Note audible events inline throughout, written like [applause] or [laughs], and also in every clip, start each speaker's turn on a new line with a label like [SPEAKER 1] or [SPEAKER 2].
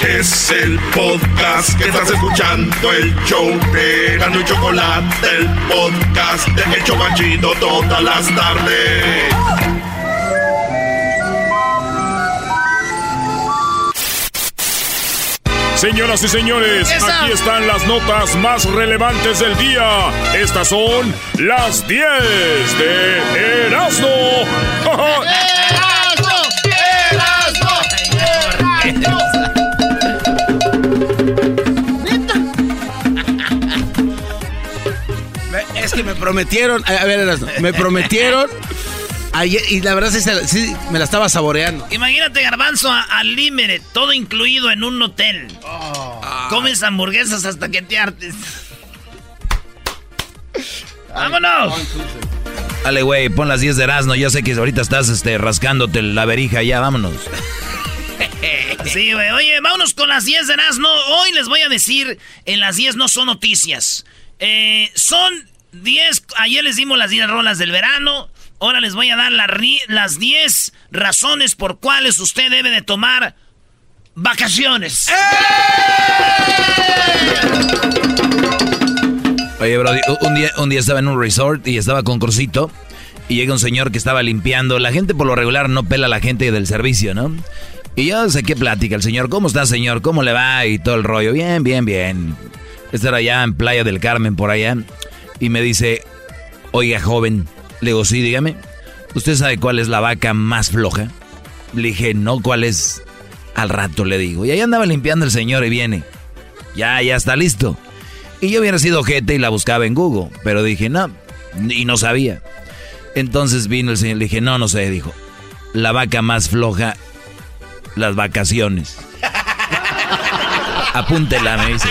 [SPEAKER 1] Es el podcast que estás escuchando, el show de Gano y Chocolate, el podcast de Hecho Machito todas las tardes.
[SPEAKER 2] Señoras y señores, aquí están las notas más relevantes del día. Estas son las 10 de Erasmo. [laughs]
[SPEAKER 3] Es que me prometieron, a ver, me prometieron ayer y la verdad sí, me la estaba saboreando.
[SPEAKER 4] Imagínate, Garbanzo, al límite, todo incluido en un hotel. Oh. Comes hamburguesas hasta que te artes. ¡Vámonos!
[SPEAKER 5] Dale, güey, pon las 10 de Erasmo. Ya sé que ahorita estás este, rascándote la verija. Ya, vámonos.
[SPEAKER 4] Sí, güey. Oye, vámonos con las 10 de Erasmo. Hoy les voy a decir, en las 10 no son noticias. Eh, son 10, ayer les dimos las 10 rolas del verano. Ahora les voy a dar las 10 razones por cuales usted debe de tomar vacaciones.
[SPEAKER 5] Oye, bro, un día, un día estaba en un resort y estaba con Cursito. Y llega un señor que estaba limpiando. La gente por lo regular no pela a la gente del servicio, ¿no? Y yo sé qué plática el señor. ¿Cómo está, señor? ¿Cómo le va? Y todo el rollo. Bien, bien, bien. Estar allá en Playa del Carmen, por allá. Y me dice, oiga, joven. Le digo, sí, dígame. ¿Usted sabe cuál es la vaca más floja? Le dije, no, ¿cuál es? Al rato le digo. Y ahí andaba limpiando el señor y viene. Ya, ya está listo. Y yo hubiera sido gente y la buscaba en Google. Pero dije, no. Y no sabía. Entonces vino el señor y le dije, no, no sé. Dijo, la vaca más floja las vacaciones. Apúntela, me dice.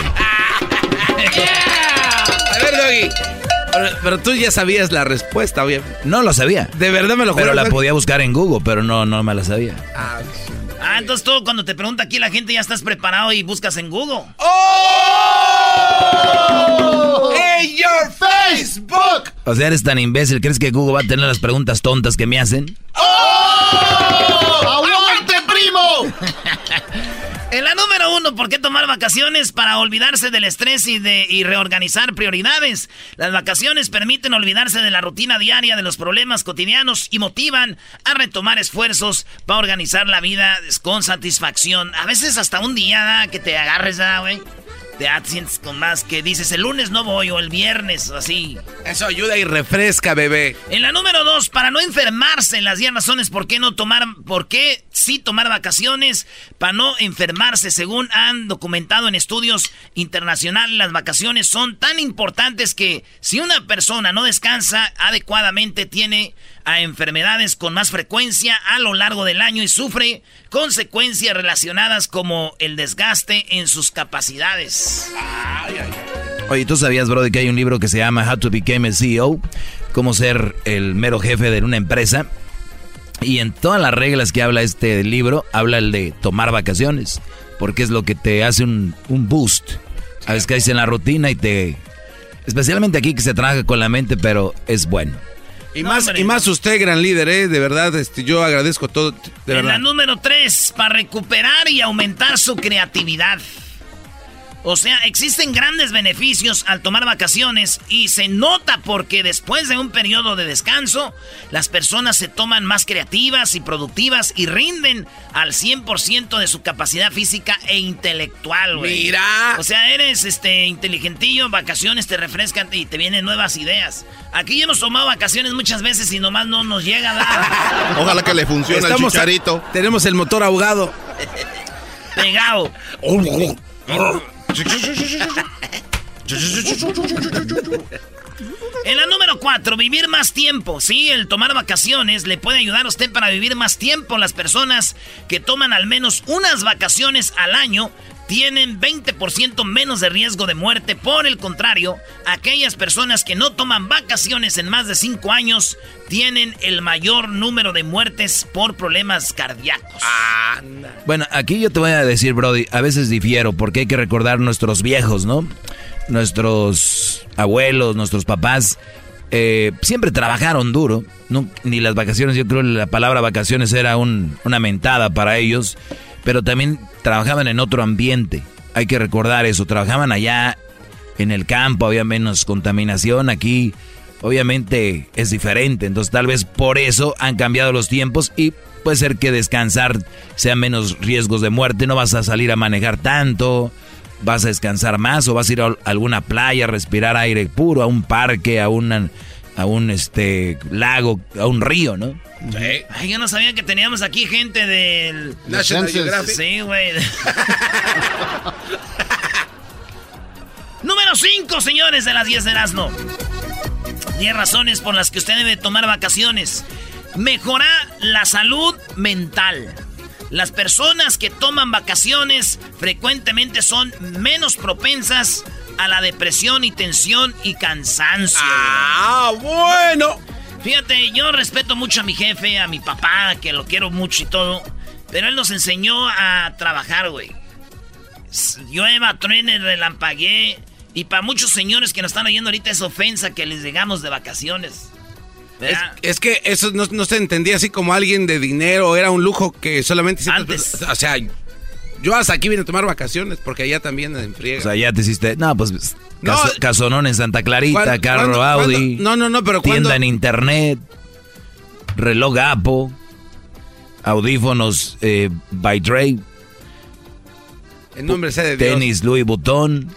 [SPEAKER 3] A ver, Doggy. Pero, tú ya sabías la respuesta, obviamente.
[SPEAKER 5] No lo sabía.
[SPEAKER 3] De verdad me lo
[SPEAKER 5] juro. Pero la podía buscar en Google, pero no, no me la sabía.
[SPEAKER 4] Ah, ah, entonces tú cuando te pregunta aquí la gente ya estás preparado y buscas en Google. ¡Oh!
[SPEAKER 1] ¡In your Facebook!
[SPEAKER 5] O sea, eres tan imbécil. ¿Crees que Google va a tener las preguntas tontas que me hacen?
[SPEAKER 1] ¡Oh! [laughs]
[SPEAKER 4] en la número uno, ¿por qué tomar vacaciones? Para olvidarse del estrés y, reorganizar prioridades. Las vacaciones permiten olvidarse de la rutina diaria, de los problemas cotidianos y motivan a retomar esfuerzos para organizar la vida con satisfacción. A veces hasta un día que te agarres, güey te sientes con más que dices el lunes no voy o el viernes, así.
[SPEAKER 3] Eso ayuda y refresca, bebé.
[SPEAKER 4] En la número dos, para no enfermarse, en las 10 razones por qué no tomar, por qué sí tomar vacaciones, para no enfermarse, según han documentado en estudios internacionales, las vacaciones son tan importantes que si una persona no descansa adecuadamente tiene a enfermedades con más frecuencia a lo largo del año y sufre consecuencias relacionadas como el desgaste en sus capacidades.
[SPEAKER 5] Oye, ¿tú sabías, bro, que hay un libro que se llama How to Become a CEO? Cómo ser el mero jefe de una empresa. Y en todas las reglas que habla este libro, habla el de tomar vacaciones. Porque es lo que te hace un, un boost. A veces caes en la rutina y te... Especialmente aquí que se trabaja con la mente, pero es bueno.
[SPEAKER 3] Y, más, y más usted, gran líder, ¿eh? De verdad, este, yo agradezco todo. De
[SPEAKER 4] en la número 3, para recuperar y aumentar su creatividad. O sea, existen grandes beneficios al tomar vacaciones y se nota porque después de un periodo de descanso, las personas se toman más creativas y productivas y rinden al 100% de su capacidad física e intelectual, güey.
[SPEAKER 3] Mira.
[SPEAKER 4] O sea, eres este inteligentillo, vacaciones te refrescan y te vienen nuevas ideas. Aquí hemos tomado vacaciones muchas veces y nomás no nos llega a dar. [laughs]
[SPEAKER 1] Ojalá que le funcione el chicharito.
[SPEAKER 3] Tenemos el motor ahogado.
[SPEAKER 4] Pegado. En la número 4, vivir más tiempo. Sí, el tomar vacaciones le puede ayudar a usted para vivir más tiempo. Las personas que toman al menos unas vacaciones al año tienen 20% menos de riesgo de muerte. Por el contrario, aquellas personas que no toman vacaciones en más de 5 años tienen el mayor número de muertes por problemas cardíacos.
[SPEAKER 5] Bueno, aquí yo te voy a decir, Brody, a veces difiero porque hay que recordar nuestros viejos, ¿no? Nuestros abuelos, nuestros papás. Eh, siempre trabajaron duro, ni las vacaciones, yo creo que la palabra vacaciones era una mentada para ellos pero también trabajaban en otro ambiente. Hay que recordar eso, trabajaban allá en el campo, había menos contaminación, aquí obviamente es diferente, entonces tal vez por eso han cambiado los tiempos y puede ser que descansar sea menos riesgos de muerte, no vas a salir a manejar tanto, vas a descansar más o vas a ir a alguna playa, a respirar aire puro, a un parque, a, a un este, lago, a un río, ¿no?
[SPEAKER 4] Ay, yo no sabía que teníamos aquí gente del...
[SPEAKER 3] National Geographic.
[SPEAKER 4] Sí, güey. [laughs] Número 5, señores de las 10 de Erasmo. 10 razones por las que usted debe tomar vacaciones. Mejora la salud mental. Las personas que toman vacaciones frecuentemente son menos propensas a la depresión y tensión y cansancio.
[SPEAKER 3] Ah, bueno.
[SPEAKER 4] Fíjate, yo respeto mucho a mi jefe, a mi papá, que lo quiero mucho y todo. Pero él nos enseñó a trabajar, güey. Llueva, truene, relampagué. Y para muchos señores que nos están oyendo ahorita es ofensa que les llegamos de vacaciones.
[SPEAKER 3] Es, que eso no, se entendía así como alguien de dinero, era un lujo que solamente...
[SPEAKER 4] Antes.
[SPEAKER 3] O sea, yo hasta aquí vine a tomar vacaciones porque allá también en friega.
[SPEAKER 5] O sea, ya te hiciste... No, pues casonón en Santa Clarita, carro Audi.
[SPEAKER 3] No, no, no, pero
[SPEAKER 5] Tienda en internet, reloj Apple, audífonos eh, by Dre.
[SPEAKER 3] En nombre sea de
[SPEAKER 5] Dios. Tenis Louis Vuitton.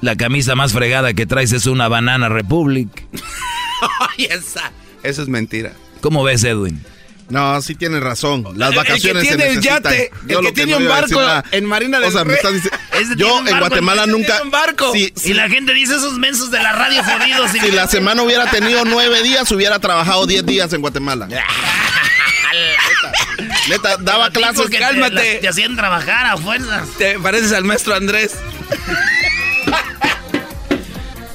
[SPEAKER 5] La camisa más fregada que traes es una Banana Republic. [laughs]
[SPEAKER 3] Ay, esa. Eso es mentira.
[SPEAKER 5] ¿Cómo ves, Edwin?
[SPEAKER 1] No, sí tienes razón. Las vacaciones
[SPEAKER 3] el que tiene el yate, el que, tiene un barco en Marina del
[SPEAKER 1] O sea, me estás diciendo, [laughs] yo en Guatemala nunca.
[SPEAKER 3] Un barco.
[SPEAKER 4] y la gente dice esos mensos de la radio jodidos.
[SPEAKER 1] Si la semana hubiera tenido nueve días, hubiera trabajado diez días en Guatemala. [laughs] neta, daba clases.
[SPEAKER 4] Cálmate. Te, te hacían trabajar a fuerzas.
[SPEAKER 3] Te pareces al maestro Andrés.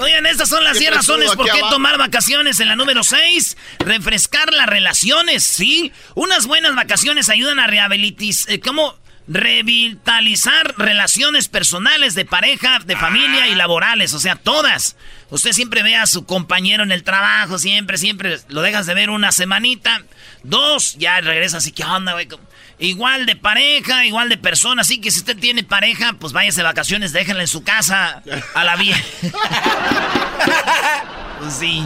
[SPEAKER 4] Oigan, estas son las 10 razones por qué tomar vacaciones. En la número 6, refrescar las relaciones, ¿sí? Unas buenas vacaciones ayudan a rehabilitar... Eh, ¿Cómo? Revitalizar relaciones personales de pareja, de familia y laborales, o sea, todas. Usted siempre ve a su compañero en el trabajo, siempre, siempre lo dejas de ver una semanita, dos, ya regresa así, ¿qué onda, güey? Igual de pareja, igual de persona. Así que si usted tiene pareja, pues váyase de vacaciones, déjenla en su casa a la vieja. [laughs] pues sí.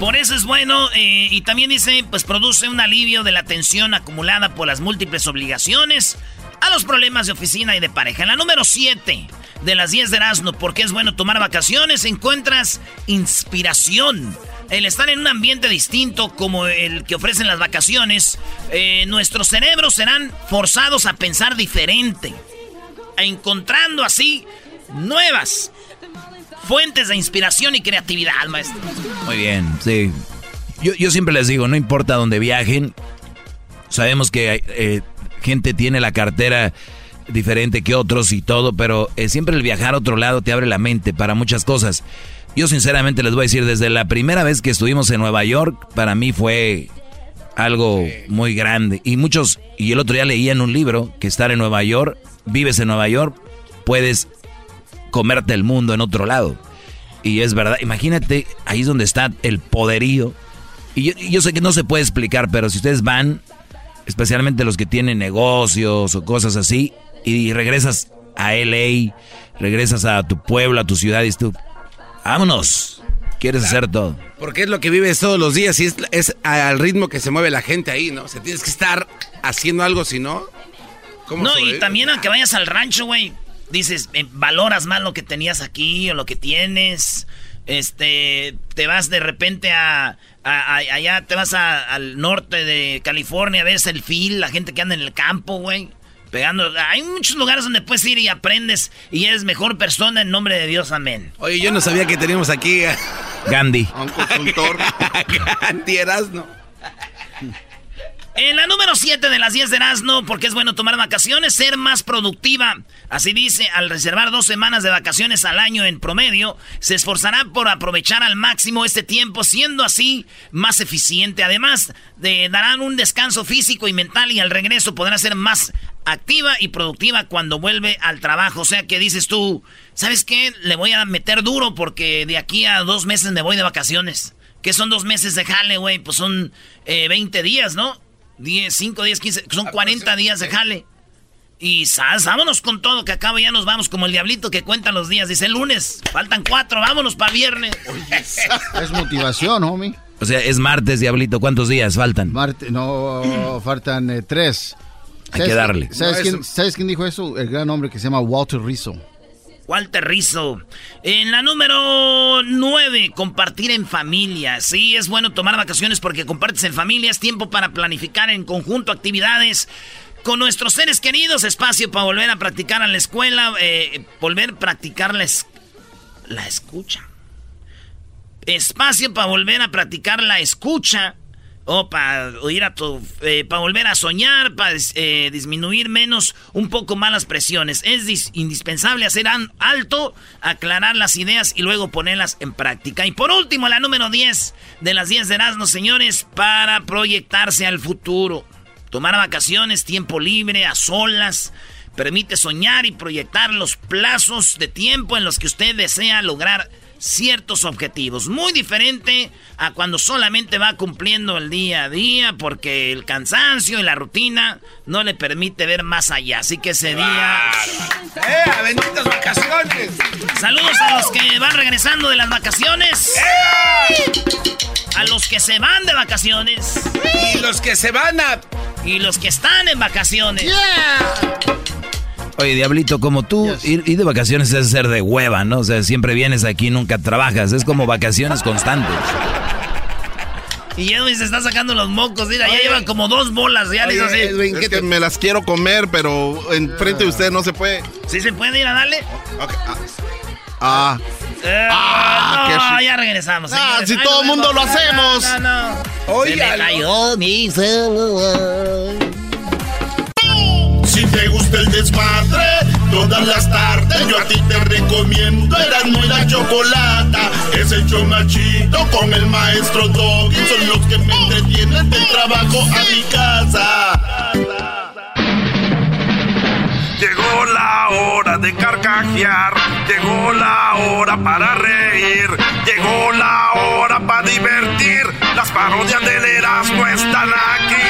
[SPEAKER 4] Por eso es bueno eh, y también dice, pues produce un alivio de la tensión acumulada por las múltiples obligaciones a los problemas de oficina y de pareja. En la número 7 de las 10 de Erasmo, porque es bueno tomar vacaciones, encuentras inspiración el estar en un ambiente distinto como el que ofrecen las vacaciones, eh, nuestros cerebros serán forzados a pensar diferente, encontrando así nuevas fuentes de inspiración y creatividad, maestro.
[SPEAKER 5] Muy bien, sí. Yo, siempre les digo, no importa dónde viajen, sabemos que eh, gente tiene la cartera diferente que otros y todo, pero eh, siempre el viajar a otro lado te abre la mente para muchas cosas. Yo sinceramente les voy a decir, desde la primera vez que estuvimos en Nueva York, para mí fue algo muy grande. Y muchos, y el otro día leía en un libro que estar en Nueva York, vives en Nueva York, puedes comerte el mundo en otro lado. Y es verdad, imagínate, ahí es donde está el poderío. Y yo, sé que no se puede explicar, pero si ustedes van, especialmente los que tienen negocios o cosas así, y regresas a LA, regresas a tu pueblo, a tu ciudad y tú, vámonos, quieres hacer todo.
[SPEAKER 3] Porque es lo que vives todos los días y es, es al ritmo que se mueve la gente ahí, ¿no? O sea, tienes que estar haciendo algo, si no...
[SPEAKER 4] ¿cómo no, y también aunque vayas al rancho, güey, dices, eh, valoras más lo que tenías aquí o lo que tienes. Este, te vas de repente a, allá, te vas al norte de California, ves el fil, la gente que anda en el campo, güey. Pegando, hay muchos lugares donde puedes ir y aprendes y eres mejor persona en nombre de Dios, amén.
[SPEAKER 3] Oye, yo no sabía que teníamos aquí a
[SPEAKER 5] Gandhi.
[SPEAKER 3] un consultor. [laughs] Gandhi no
[SPEAKER 4] en la número 7 de las 10 de Erasmo, porque es bueno tomar vacaciones, ser más productiva. Así dice, al reservar dos semanas de vacaciones al año en promedio, se esforzará por aprovechar al máximo este tiempo, siendo así más eficiente. Además, de, darán un descanso físico y mental y al regreso podrá ser más activa y productiva cuando vuelve al trabajo. O sea que dices tú, ¿sabes qué? Le voy a meter duro porque de aquí a dos meses me voy de vacaciones. ¿Qué son dos meses de jale, güey? Pues son 20 eh, días, ¿no? 10, 5, 10, 15, son 40 días de jale. Y ¿sabes? vámonos con todo, que acaba ya nos vamos como el diablito que cuenta los días. Dice el lunes, faltan cuatro, vámonos para viernes.
[SPEAKER 6] es motivación, homie.
[SPEAKER 5] O sea, es martes, diablito, ¿cuántos días faltan?
[SPEAKER 6] Martes, no, [clears throat] faltan eh, tres.
[SPEAKER 5] Hay que darle.
[SPEAKER 6] ¿sabes, quién, ¿Sabes quién dijo eso? El gran hombre que se llama Walter Rizzo.
[SPEAKER 4] Walter Rizzo. En la número 9, compartir en familia. Sí, es bueno tomar vacaciones porque compartes en familia. Es tiempo para planificar en conjunto actividades con nuestros seres queridos. Espacio para volver a practicar en la escuela. Eh, volver a practicar la escucha. Espacio para volver a practicar la escucha o para a tu, eh, para volver a soñar, para eh, disminuir menos un poco más las presiones. Es indispensable hacer alto, aclarar las ideas y luego ponerlas en práctica. Y por último, la número 10 de las 10 de Erasmo, señores, para proyectarse al futuro. Tomar vacaciones, tiempo libre, a solas, permite soñar y proyectar los plazos de tiempo en los que usted desea lograr ciertos objetivos. Muy diferente a cuando solamente va cumpliendo el día a día porque el cansancio y la rutina no le permite ver más allá. Así que ese día...
[SPEAKER 3] ¡Eh! ¡Benditas vacaciones!
[SPEAKER 4] Saludos a los que van regresando de las vacaciones. A los que se van de vacaciones.
[SPEAKER 3] Y los que se van a...
[SPEAKER 4] Y los que están en vacaciones.
[SPEAKER 5] Oye, Diablito, como tú, ir, de vacaciones es ser de hueva, ¿no? O sea, siempre vienes aquí, nunca trabajas. Es como vacaciones constantes.
[SPEAKER 4] Y Edwin se está sacando los mocos, mira, ya llevan como dos bolas, ya
[SPEAKER 7] oye, así. Edwin, es que me las quiero comer, pero enfrente de usted no se puede.
[SPEAKER 4] ¿Sí se puede ir a darle?
[SPEAKER 7] Ah.
[SPEAKER 4] Ah, ah no, ya regresamos.
[SPEAKER 7] Ah, si todo el mundo lo hacemos. No, no,
[SPEAKER 4] no. Oye, se me cayó mi celular.
[SPEAKER 1] Si te gusta desmadre, todas las tardes yo a ti te recomiendo Eran muy la chocolata. Es el chomachito con el maestro Doggy. Son los que me entretienen del trabajo a mi casa. Llegó la hora de carcajear, llegó la hora para reír, llegó la hora para divertir. Las parodias del Erasmo están aquí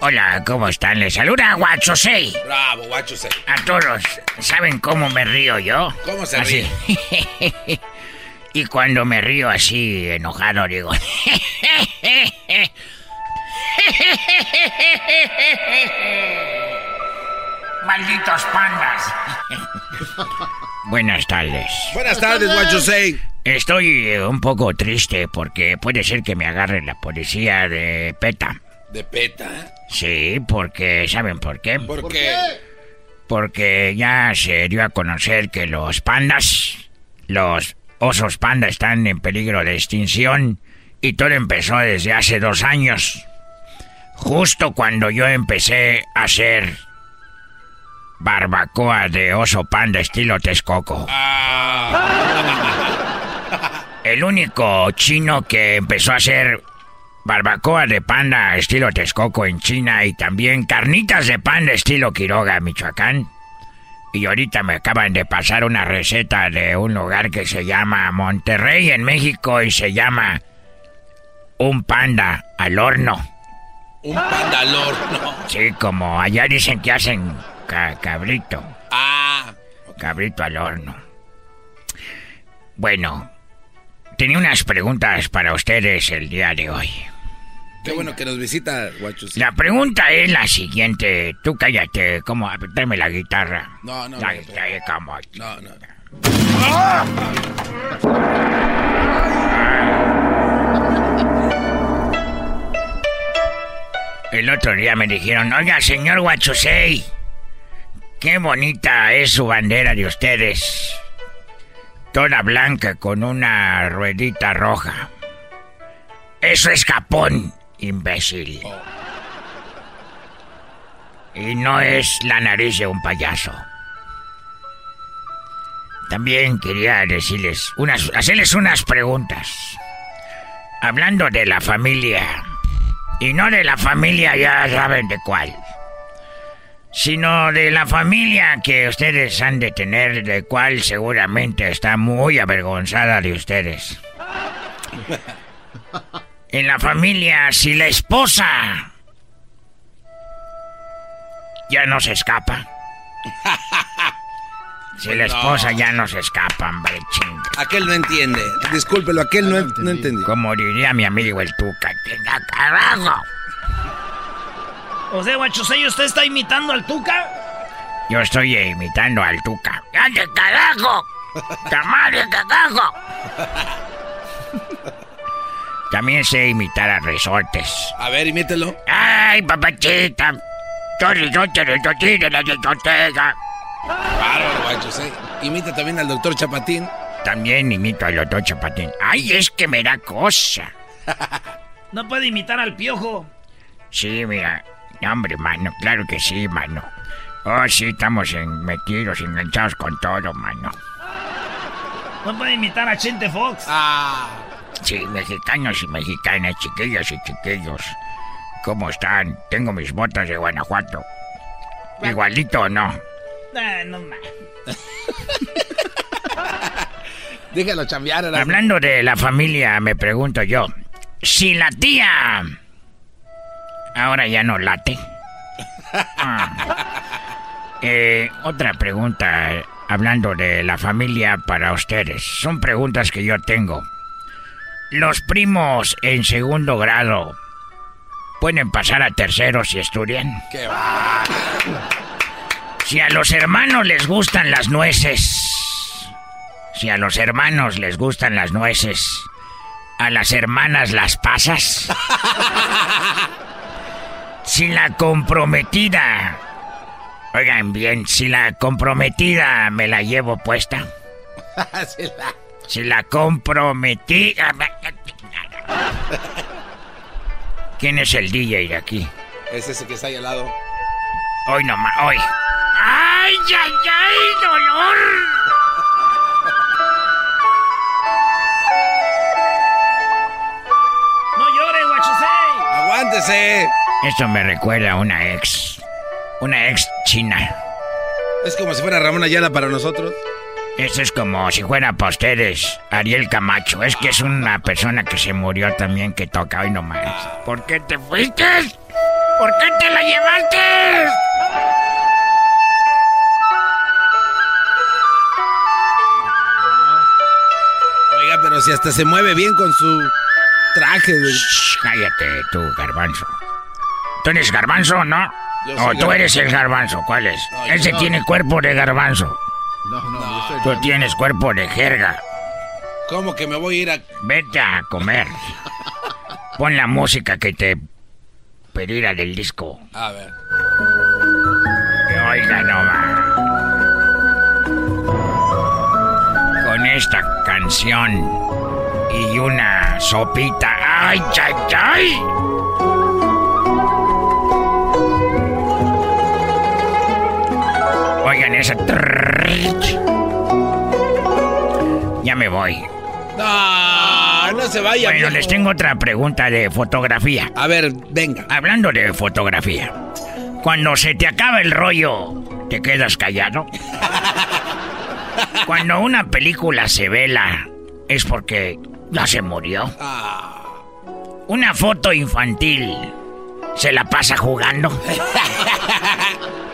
[SPEAKER 4] Hola, ¿cómo están? Les saluda Guacho
[SPEAKER 3] Bravo, Guacho
[SPEAKER 4] A todos, ¿saben cómo me río yo?
[SPEAKER 3] ¿Cómo se así. [laughs]
[SPEAKER 4] y cuando me río así, enojado, digo... [laughs] Malditos pandas. Buenas tardes.
[SPEAKER 3] Buenas tardes, Guacho
[SPEAKER 4] Estoy eh, un poco triste porque puede ser que me agarre la policía de PETA.
[SPEAKER 3] ¿De PETA?
[SPEAKER 4] Sí, porque ¿saben por qué?
[SPEAKER 3] ¿Por, qué?
[SPEAKER 4] Porque ya se dio a conocer que los pandas, los osos panda están en peligro de extinción y todo empezó desde hace dos años. Justo cuando yo empecé a hacer barbacoa de oso panda estilo Texcoco. Ah. El único chino que empezó a hacer barbacoa de panda estilo Texcoco en China y también carnitas de panda estilo Quiroga, Michoacán. Y ahorita me acaban de pasar una receta de un lugar que se llama Monterrey en México y se llama un panda al horno.
[SPEAKER 3] Un panda al horno.
[SPEAKER 4] Sí, como allá dicen que hacen cabrito.
[SPEAKER 3] Ah.
[SPEAKER 4] Cabrito al horno. Bueno, tenía unas preguntas para ustedes el día de hoy.
[SPEAKER 3] Qué bueno que nos visita, Guachus.
[SPEAKER 4] La pregunta es la siguiente. Tú cállate, ¿cómo? Dame la guitarra.
[SPEAKER 3] No, no.
[SPEAKER 4] La guitarra,
[SPEAKER 3] No, no.
[SPEAKER 4] El otro día me dijeron, oiga, señor Huachusei, qué bonita es su bandera de ustedes. Toda blanca con una ruedita roja. Eso es Japón, imbécil. Y no es la nariz de un payaso. También quería decirles unas, hacerles unas preguntas. Hablando de la familia, y no de la familia, ya saben de cuál, sino de la familia que ustedes han de tener, de cual seguramente está muy avergonzada de ustedes. En la familia, si la esposa ya no se escapa. Si la esposa ya no se escapa, hombre, chinga.
[SPEAKER 3] Aquel no entiende. Discúlpelo, aquel no, no entendió.
[SPEAKER 4] Como diría mi amigo el Tuca, tenga carajo.
[SPEAKER 8] O sea, ¿usted está imitando al Tuca?
[SPEAKER 4] Yo estoy imitando al Tuca. ¡Ande carajo! ¡Tamale carajo! También sé imitar a resortes.
[SPEAKER 3] A ver, imítelo.
[SPEAKER 4] ¡Ay, papachita! Yo resorte, resorte de la discoteca.
[SPEAKER 3] Bárbaro, Guachusei. Imita también al doctor Chapatín.
[SPEAKER 4] También imito al doctor Chapatín. ¡Ay, es que me da cosa! [laughs]
[SPEAKER 8] No puede imitar al piojo.
[SPEAKER 4] Sí, mira. No, hombre, mano. Claro que sí, mano. Oh, sí, estamos en, metidos, enganchados con todo, mano. [laughs]
[SPEAKER 8] No puede imitar a Chente Fox.
[SPEAKER 3] Ah.
[SPEAKER 4] Sí, mexicanos y mexicanas, chiquillos y chiquillos. ¿Cómo están? Tengo mis botas de Guanajuato. Igualito o no.
[SPEAKER 8] Ah, no más. [laughs]
[SPEAKER 3] Déjalo chambear.
[SPEAKER 4] Hablando de la familia, me pregunto yo. Si la tía ahora ya no late. [laughs] Ah. Eh, otra pregunta, hablando de la familia para ustedes. Son preguntas que yo tengo. Los primos en segundo grado pueden pasar a tercero si estudian.
[SPEAKER 3] Qué va.
[SPEAKER 4] Si a los hermanos les gustan las nueces. Si a los hermanos les gustan las nueces. A las hermanas las pasas. [laughs] Si la comprometida. Oigan bien, si la comprometida me la llevo puesta. [laughs]
[SPEAKER 3] Sí, la-
[SPEAKER 4] Si la comprometida. ¿Quién es el DJ de aquí?
[SPEAKER 3] Es ese que está ahí al lado.
[SPEAKER 4] Hoy nomás, hoy. ¡Ay, ay, ay, dolor!
[SPEAKER 8] No llore, Guachusei.
[SPEAKER 3] ¡Aguántese!
[SPEAKER 4] Esto me recuerda a una ex. Una ex china.
[SPEAKER 3] Es como si fuera Ramón Ayala para nosotros.
[SPEAKER 4] Esto es como si fuera para ustedes Ariel Camacho. Es que es una persona que se murió también que toca hoy nomás. ¿Por qué te fuiste? ¿Por qué te la llevaste?
[SPEAKER 3] Pero si hasta se mueve bien con su traje. güey.
[SPEAKER 4] Shh, cállate tú, garbanzo. ¿Tú eres garbanzo, no?
[SPEAKER 3] Yo
[SPEAKER 4] O
[SPEAKER 3] soy
[SPEAKER 4] tú eres el garbanzo, ¿cuál es?
[SPEAKER 3] No,
[SPEAKER 4] Ese
[SPEAKER 3] no.
[SPEAKER 4] tiene cuerpo de garbanzo.
[SPEAKER 6] No, no, yo soy
[SPEAKER 4] Tú tienes cuerpo de jerga.
[SPEAKER 3] ¿Cómo que me voy a ir a.?
[SPEAKER 4] Vete a comer. Pon la música que te pedirá del disco.
[SPEAKER 3] A ver.
[SPEAKER 4] Que oiga nomás. Esta canción y una sopita. ¡Ay, ay, ay! Oigan esa. Ya me voy.
[SPEAKER 3] No,
[SPEAKER 6] No, no se vaya.
[SPEAKER 4] Bueno, les tengo otra pregunta de fotografía.
[SPEAKER 6] A ver, venga.
[SPEAKER 4] Hablando de fotografía. Cuando se te acaba el rollo, ¿te quedas callado? [laughs] Cuando una película se vela, es porque ya se murió. Ah. Una foto infantil, ¿se la pasa jugando?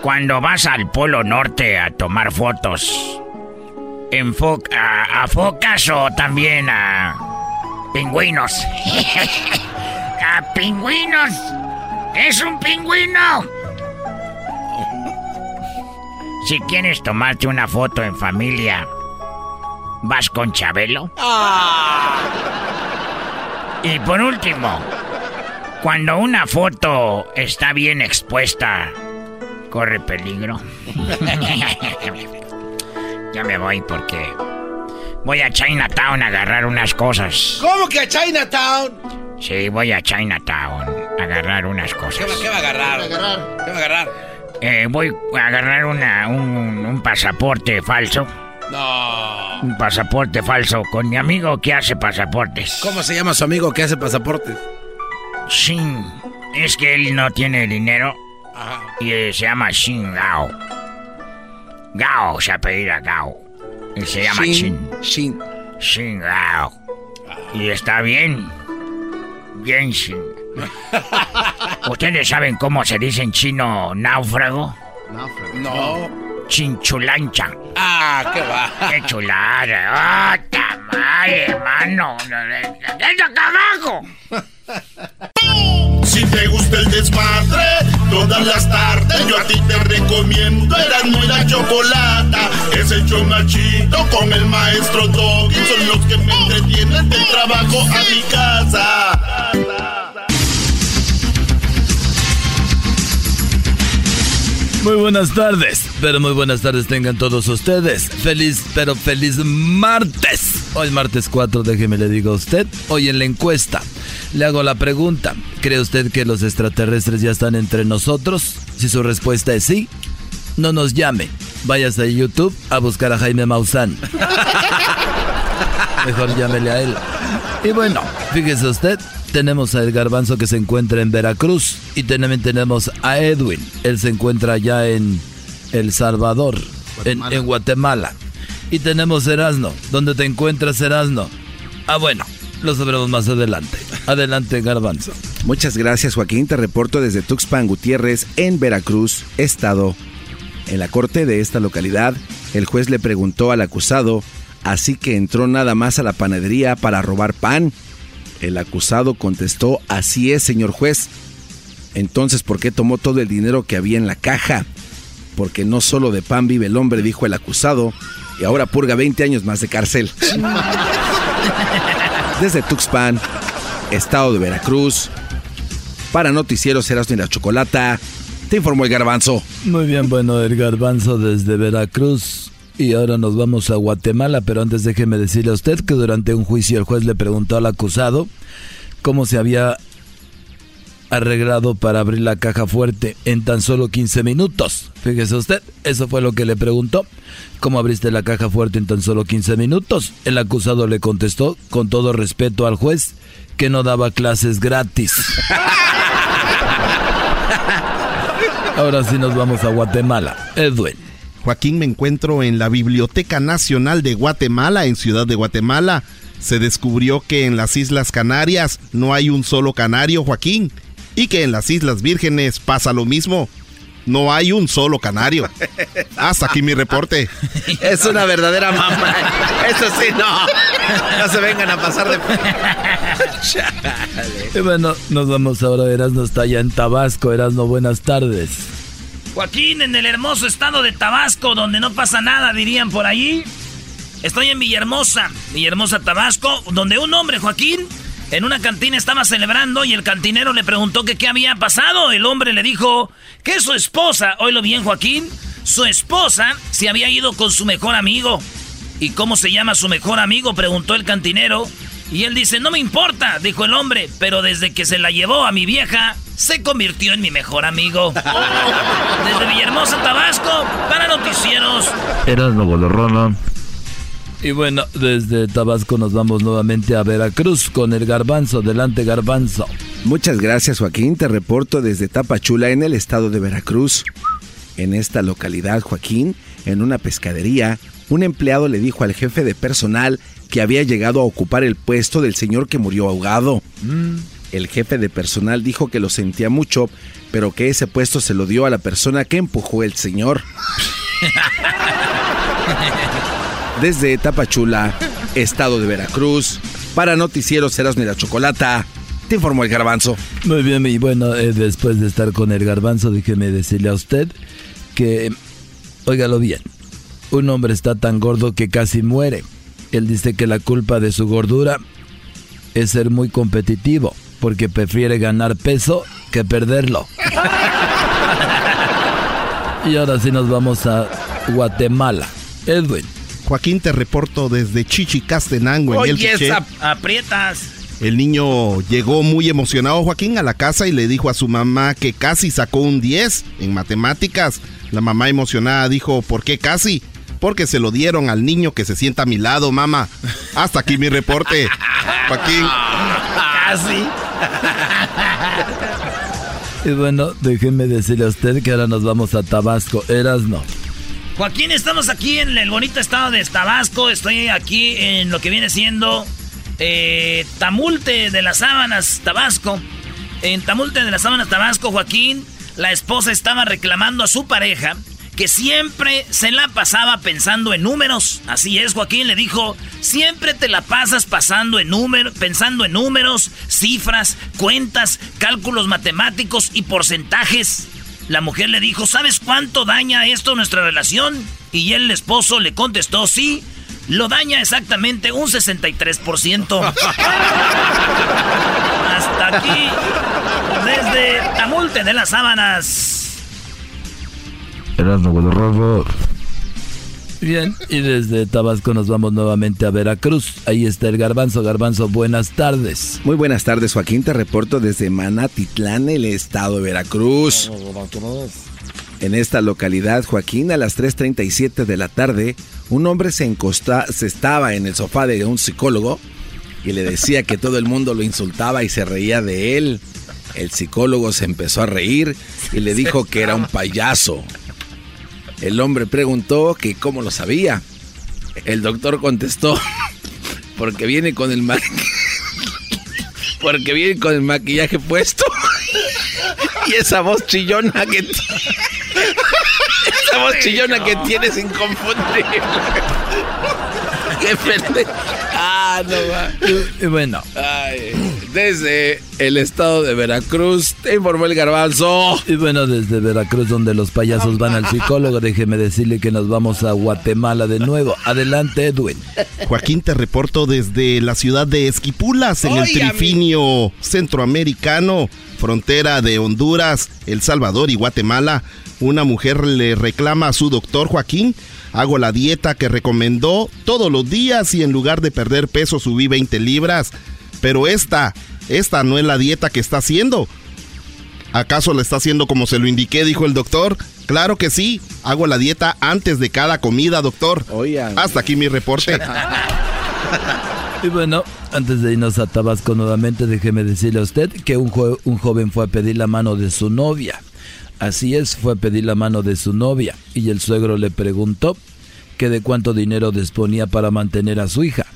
[SPEAKER 4] Cuando vas al Polo Norte a tomar fotos, a, focas o también a pingüinos. [laughs] a pingüinos. Es un pingüino. Si quieres tomarte una foto en familia, ¿vas con Chabelo? Ah. Y por último, cuando una foto está bien expuesta, corre peligro. [laughs] Ya me voy porque voy a Chinatown a agarrar unas cosas.
[SPEAKER 6] ¿Cómo que a Chinatown?
[SPEAKER 4] Sí, voy a Chinatown a agarrar unas cosas.
[SPEAKER 6] ¿Qué, va, a agarrar? ¿Qué va a agarrar? ¿Qué va a agarrar?
[SPEAKER 4] Eh, voy a agarrar una, un, un pasaporte falso.
[SPEAKER 6] No.
[SPEAKER 4] Un pasaporte falso con mi amigo que hace pasaportes.
[SPEAKER 6] ¿Cómo se llama su amigo que hace pasaportes?
[SPEAKER 4] Shin. Es que él no tiene dinero. Ajá. Y se llama Shin Gao. Gao se apellida Gao. Y se llama Shin.
[SPEAKER 6] Shin.
[SPEAKER 4] Shin Gao. Y está bien. Bien Shin. [laughs] ¿Ustedes saben cómo se dice en chino náufrago?
[SPEAKER 6] Náufrago. No.
[SPEAKER 4] Chinchulancha.
[SPEAKER 6] Ah, qué va.
[SPEAKER 4] Qué chulada. ¡Ah, oh, tamal, hermano! ¡Es acá abajo! [laughs]
[SPEAKER 1] Si te gusta el desmadre, todas las tardes yo a ti te recomiendo Eran muy la chocolata. Es el chomachito con el maestro Doggy. Son los que me entretienen del trabajo a mi casa.
[SPEAKER 5] Muy buenas tardes, pero muy buenas tardes tengan todos ustedes. Feliz, pero feliz martes. Hoy martes 4, déjeme le digo a usted. Hoy en la encuesta le hago la pregunta. ¿Cree usted que los extraterrestres ya están entre nosotros? Si su respuesta es sí, no nos llame. Váyase a YouTube a buscar a Jaime Maussan. [laughs] Mejor llámele a él. Y bueno, fíjese usted, tenemos a El Garbanzo que se encuentra en Veracruz y también tenemos a Edwin. Él se encuentra allá en El Salvador, En, Guatemala. Y tenemos Erasno. ¿Dónde te encuentras, Erasno? Ah, bueno, lo sabremos más adelante. Adelante, Garbanzo.
[SPEAKER 3] Muchas gracias, Joaquín. Te reporto desde Tuxpan Gutiérrez, en Veracruz, Estado. En la corte de esta localidad, el juez le preguntó al acusado, así que entró nada más a la panadería para robar pan el acusado contestó, así es, señor juez. Entonces, ¿por qué tomó todo el dinero que había en la caja? Porque no solo de pan vive el hombre, dijo el acusado, y ahora purga 20 años más de cárcel. [laughs] Desde Tuxpan, estado de Veracruz, para Noticieros Erasmo y la Chocolata, te informó el garbanzo.
[SPEAKER 5] Muy bien, bueno, el garbanzo desde Veracruz. Y ahora nos vamos a Guatemala, pero antes déjeme decirle a usted que durante un juicio el juez le preguntó al acusado cómo se había arreglado para abrir la caja fuerte en tan solo 15 minutos. Fíjese usted, eso fue lo que le preguntó. ¿Cómo abriste la caja fuerte en tan solo 15 minutos? El acusado le contestó, con todo respeto al juez, que no daba clases gratis. [laughs] Ahora sí nos vamos a Guatemala. Edwin.
[SPEAKER 9] Joaquín, me encuentro en la Biblioteca Nacional de Guatemala, en Ciudad de Guatemala. Se descubrió que en las Islas Canarias no hay un solo canario, Joaquín, y que en las Islas Vírgenes pasa lo mismo. No hay un solo canario. Hasta aquí mi reporte. [laughs]
[SPEAKER 6] Es una verdadera mamá. Eso sí, no. No se vengan a pasar de.
[SPEAKER 5] y bueno, nos vamos ahora. Erasno está allá en Tabasco. Erasno, buenas tardes.
[SPEAKER 10] Joaquín, en el hermoso estado de Tabasco, donde no pasa nada, dirían por allí. Estoy en Villahermosa, Villahermosa, Tabasco, donde un hombre, Joaquín, en una cantina estaba celebrando y el cantinero le preguntó que qué había pasado. El hombre le dijo que su esposa, oílo bien, Joaquín, su esposa se había ido con su mejor amigo. ¿Y cómo se llama su mejor amigo? preguntó el cantinero. Y él dice, no me importa, dijo el hombre, pero desde que se la llevó a mi vieja, se convirtió en mi mejor amigo. [laughs] Desde Villahermosa, Tabasco, para noticieros.
[SPEAKER 5] Eras Bolorrono. Y bueno, desde Tabasco nos vamos nuevamente a Veracruz con el garbanzo. Delante, garbanzo.
[SPEAKER 3] Muchas gracias, Joaquín. Te reporto desde Tapachula, en el estado de Veracruz. En esta localidad, Joaquín, en una pescadería, un empleado le dijo al jefe de personal que había llegado a ocupar el puesto del señor que murió ahogado. Mm. El jefe de personal dijo que lo sentía mucho, pero que ese puesto se lo dio a la persona que empujó el señor. [laughs] Desde Tapachula, estado de Veracruz, para Noticieros Eras de la Chocolata, te informó el garbanzo.
[SPEAKER 5] Muy bien, y bueno, eh, después de estar con el garbanzo, déjeme decirle a usted que, óigalo bien, un hombre está tan gordo que casi muere. Él dice que la culpa de su gordura es ser muy competitivo, porque prefiere ganar peso que perderlo. [laughs] y ahora sí nos vamos a Guatemala. Edwin.
[SPEAKER 9] Joaquín, te reporto desde Chichicastenango.
[SPEAKER 4] en Oye, aprietas.
[SPEAKER 9] El niño llegó muy emocionado, Joaquín, a la casa y le dijo a su mamá que casi sacó un 10 en matemáticas. La mamá emocionada dijo, ¿por qué casi? Porque se lo dieron al niño que se sienta a mi lado, mamá. Hasta aquí mi reporte. [laughs] Joaquín.
[SPEAKER 4] Casi.
[SPEAKER 5] Y bueno, déjenme decirle a usted que ahora nos vamos a Tabasco. Eras no.
[SPEAKER 4] Joaquín, estamos aquí en el bonito estado de Tabasco. Estoy aquí en lo que viene siendo eh, Tamulte de las Sábanas, Tabasco. En Tamulte de las Sábanas, Tabasco, Joaquín, la esposa estaba reclamando a su pareja que siempre se la pasaba pensando en números. Así es, Joaquín le dijo, siempre te la pasas pasando en pensando en números, cifras, cuentas, cálculos matemáticos y porcentajes. La mujer le dijo, ¿sabes cuánto daña esto nuestra relación? Y el esposo le contestó, sí, lo daña exactamente un 63%. [laughs] Hasta aquí, desde Tamulte de las Sábanas.
[SPEAKER 5] Bien, y desde Tabasco nos vamos nuevamente a Veracruz. Ahí está el garbanzo. Garbanzo, buenas tardes.
[SPEAKER 3] Muy buenas tardes, Joaquín. Te reporto desde Manatitlán, el estado de Veracruz. En esta localidad, Joaquín, a las 3.37 de la tarde, un hombre se, encosta, se estaba en el sofá de un psicólogo y le decía que todo el mundo lo insultaba y se reía de él. El psicólogo se empezó a reír y le dijo que era un payaso. El hombre preguntó que cómo lo sabía. El doctor contestó, [laughs] porque viene con el [laughs] porque viene con el maquillaje puesto. [laughs] y esa voz chillona que esa voz chillona que tienes inconfundible. Qué Ah, no va.
[SPEAKER 5] Bueno.
[SPEAKER 3] Desde el estado de Veracruz, te informó el garbanzo.
[SPEAKER 5] Y bueno, desde Veracruz, donde los payasos van al psicólogo, déjeme decirle que nos vamos a Guatemala de nuevo. Adelante, Edwin.
[SPEAKER 9] Joaquín, te reporto desde la ciudad de Esquipulas, en el trifinio centroamericano, frontera de Honduras, El Salvador y Guatemala. Una mujer le reclama a su doctor Joaquín Hago la dieta que recomendó todos los días y en lugar de perder peso subí 20 libras. Pero esta, esta no es la dieta que está haciendo. ¿Acaso la está haciendo como se lo indiqué, dijo el doctor? Claro que sí. Hago la dieta antes de cada comida, doctor. Hasta aquí mi reporte. [laughs]
[SPEAKER 5] y bueno, antes de irnos a Tabasco nuevamente, déjeme decirle a usted que un, un joven fue a pedir la mano de su novia. Así es, fue a pedir la mano de su novia y el suegro le preguntó que de cuánto dinero disponía para mantener a su hija.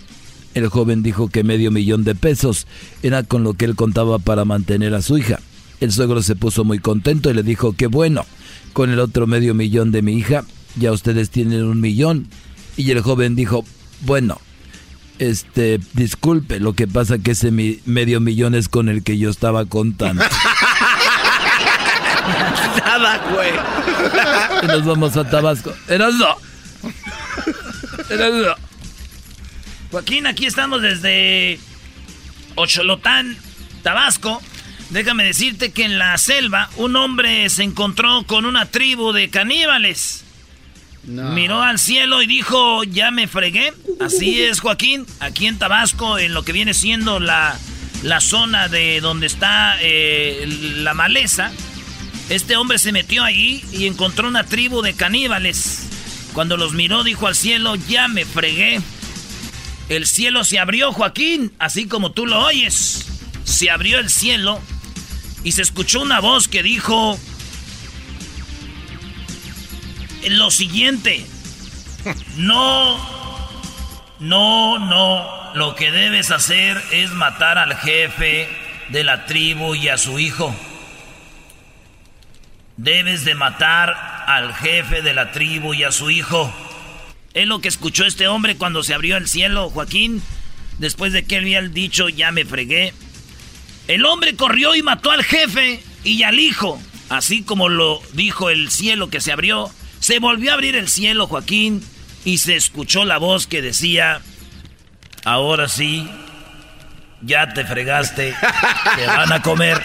[SPEAKER 5] El joven dijo que medio millón de pesos era con lo que él contaba para mantener a su hija. El suegro se puso muy contento y le dijo que bueno, con el otro medio millón de mi hija, ya ustedes tienen un millón. Y el joven dijo, bueno, este, disculpe, lo que pasa que ese medio millón es con el que yo estaba contando. [laughs]
[SPEAKER 4] Nada, güey.
[SPEAKER 5] nos vamos a Tabasco. Erasno. Erasno.
[SPEAKER 4] Joaquín, aquí estamos desde Ocholotán, Tabasco. Déjame decirte que en la selva un hombre se encontró con una tribu de caníbales. Miró al cielo y dijo, ya me fregué. Así es, Joaquín. Aquí en Tabasco, en lo que viene siendo la, la zona de donde está eh, la maleza, este hombre se metió allí y encontró una tribu de caníbales. Cuando los miró dijo al cielo, ya me fregué. El cielo se abrió, Joaquín, así como tú lo oyes. Se abrió el cielo y se escuchó una voz que dijo lo siguiente. No, no, no. Lo que debes hacer es matar al jefe de la tribu y a su hijo. Debes de matar al jefe de la tribu y a su hijo. Es lo que escuchó este hombre cuando se abrió el cielo, Joaquín. Después de que él había dicho, ya me fregué. El hombre corrió y mató al jefe y al hijo. Así como lo dijo el cielo que se abrió, se volvió a abrir el cielo, Joaquín, y se escuchó la voz que decía, ahora sí, ya te fregaste, te van a comer.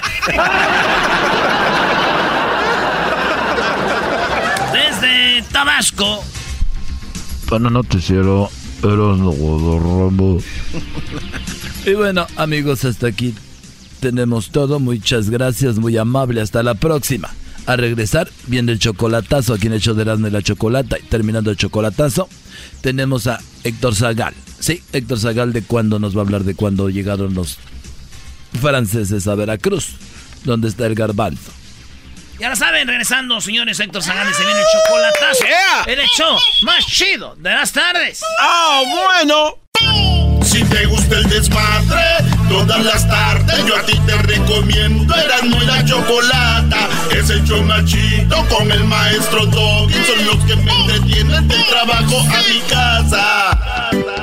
[SPEAKER 4] Desde Tabasco,
[SPEAKER 11] para noticiero Erasmo Rambo. Y bueno, amigos, hasta aquí tenemos todo. Muchas gracias, muy amable. Hasta la próxima. A regresar, viene el chocolatazo aquí en el de la Chocolata. Y terminando el chocolatazo, tenemos a Héctor Zagal. Sí, Héctor Zagal de cuándo nos va a hablar de cuándo llegaron los franceses a Veracruz, donde está el garbanzo.
[SPEAKER 4] Ya lo saben, regresando, señores, Héctor Sagales, se viene el chocolatazo. El hecho más chido de las tardes.
[SPEAKER 1] ¡Ah, bueno! Si te gusta el desmadre, todas las tardes yo a ti te recomiendo Erasmo y la Chocolata. Es el show más chido con el maestro Doggy. Son los que me entretienen del trabajo a mi casa.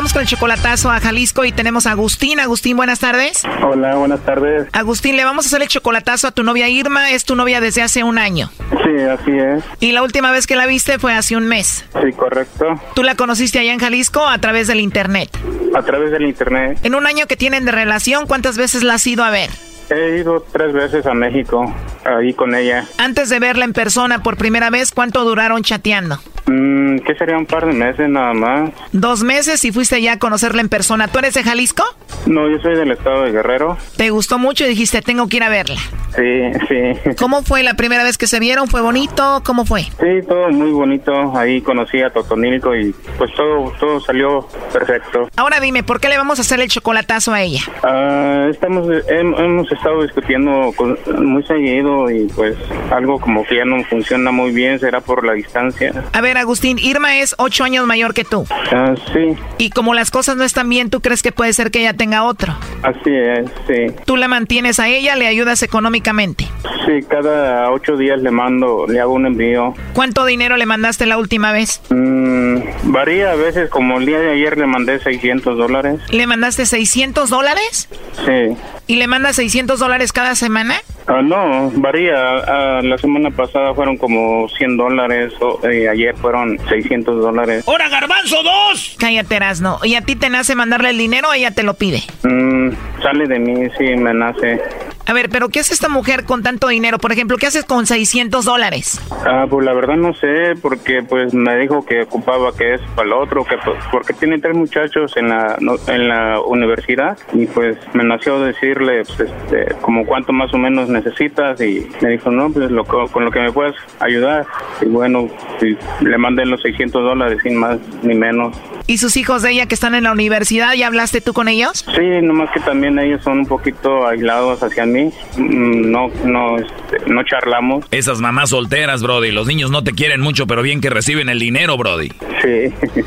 [SPEAKER 12] Vamos con el chocolatazo a Jalisco y tenemos a Agustín. Agustín, buenas tardes.
[SPEAKER 13] Hola, buenas tardes.
[SPEAKER 12] Agustín, le vamos a hacer el chocolatazo a tu novia Irma. Es tu novia desde hace un año.
[SPEAKER 13] Sí, así es.
[SPEAKER 12] Y la última vez que la viste fue hace un mes.
[SPEAKER 13] Sí, correcto.
[SPEAKER 12] ¿Tú la conociste allá en Jalisco a través del internet?
[SPEAKER 13] A través del internet.
[SPEAKER 12] En un año que tienen de relación, ¿cuántas veces la has ido a ver?
[SPEAKER 13] He ido tres veces a México, ahí con ella.
[SPEAKER 12] Antes de verla en persona por primera vez, ¿cuánto duraron chateando?
[SPEAKER 13] Mm, ¿Qué sería un par de meses nada más?
[SPEAKER 12] Dos meses y fuiste ya a conocerla en persona. ¿Tú eres de Jalisco?
[SPEAKER 13] No, yo soy del estado de Guerrero.
[SPEAKER 12] ¿Te gustó mucho y dijiste, tengo que ir a verla?
[SPEAKER 13] Sí, sí.
[SPEAKER 12] ¿Cómo fue la primera vez que se vieron? ¿Fue bonito? ¿Cómo fue?
[SPEAKER 13] Sí, todo muy bonito. Ahí conocí a Totonilco y pues todo, todo salió perfecto.
[SPEAKER 12] Ahora dime, ¿por qué le vamos a hacer el chocolatazo a ella?
[SPEAKER 13] Ah, estamos, hem- hemos estado discutiendo con- muy seguido y pues algo como que ya no funciona muy bien, será por la distancia.
[SPEAKER 12] A ver, Agustín, Irma es ocho años mayor que tú.
[SPEAKER 13] Ah, sí,
[SPEAKER 12] Y como las cosas no están bien, ¿tú crees que puede ser que ella tenga otro?
[SPEAKER 13] así es, sí.
[SPEAKER 12] Tú la mantienes a ella, le ayudas económicamente.
[SPEAKER 13] Sí, cada ocho días le mando, le hago un envío.
[SPEAKER 12] ¿Cuánto dinero le mandaste la última vez?
[SPEAKER 13] Mm, varía a veces, como el día de ayer le mandé 600 dólares.
[SPEAKER 12] ¿Le mandaste 600 dólares?
[SPEAKER 13] Sí.
[SPEAKER 12] ¿Y le mandas 600 dólares cada semana?
[SPEAKER 13] Ah, no, varía. Ah, la semana pasada fueron como 100 dólares, o, eh, ayer fueron 600 dólares.
[SPEAKER 4] ¡Hora, garbanzo, dos!
[SPEAKER 12] Cállate, Erasno. ¿Y a ti te nace mandarle el dinero o ella te lo pide?
[SPEAKER 13] Mm, sale de mí, sí, me nace.
[SPEAKER 12] A ver, pero ¿qué hace esta mujer con tanto dinero? Por ejemplo, ¿qué haces con 600 dólares?
[SPEAKER 13] Ah, pues la verdad no sé, porque pues me dijo que ocupaba que es para el otro, que pues, porque tiene tres muchachos en la no- en la universidad y pues me nació decirle pues, este, como cuánto más o menos necesitas y me dijo no, pues lo, co- con lo que me puedas ayudar y bueno, y le mandé los 600 dólares sin más ni menos.
[SPEAKER 12] ¿Y sus hijos de ella que están en la universidad, ya hablaste tú con ellos?
[SPEAKER 13] Sí, nomás que también ellos son un poquito aislados hacia mí, Mm, no no este, no charlamos.
[SPEAKER 5] Esas mamás solteras, Brody. Los niños no te quieren mucho, pero bien que reciben el dinero, Brody.
[SPEAKER 13] Sí, [laughs]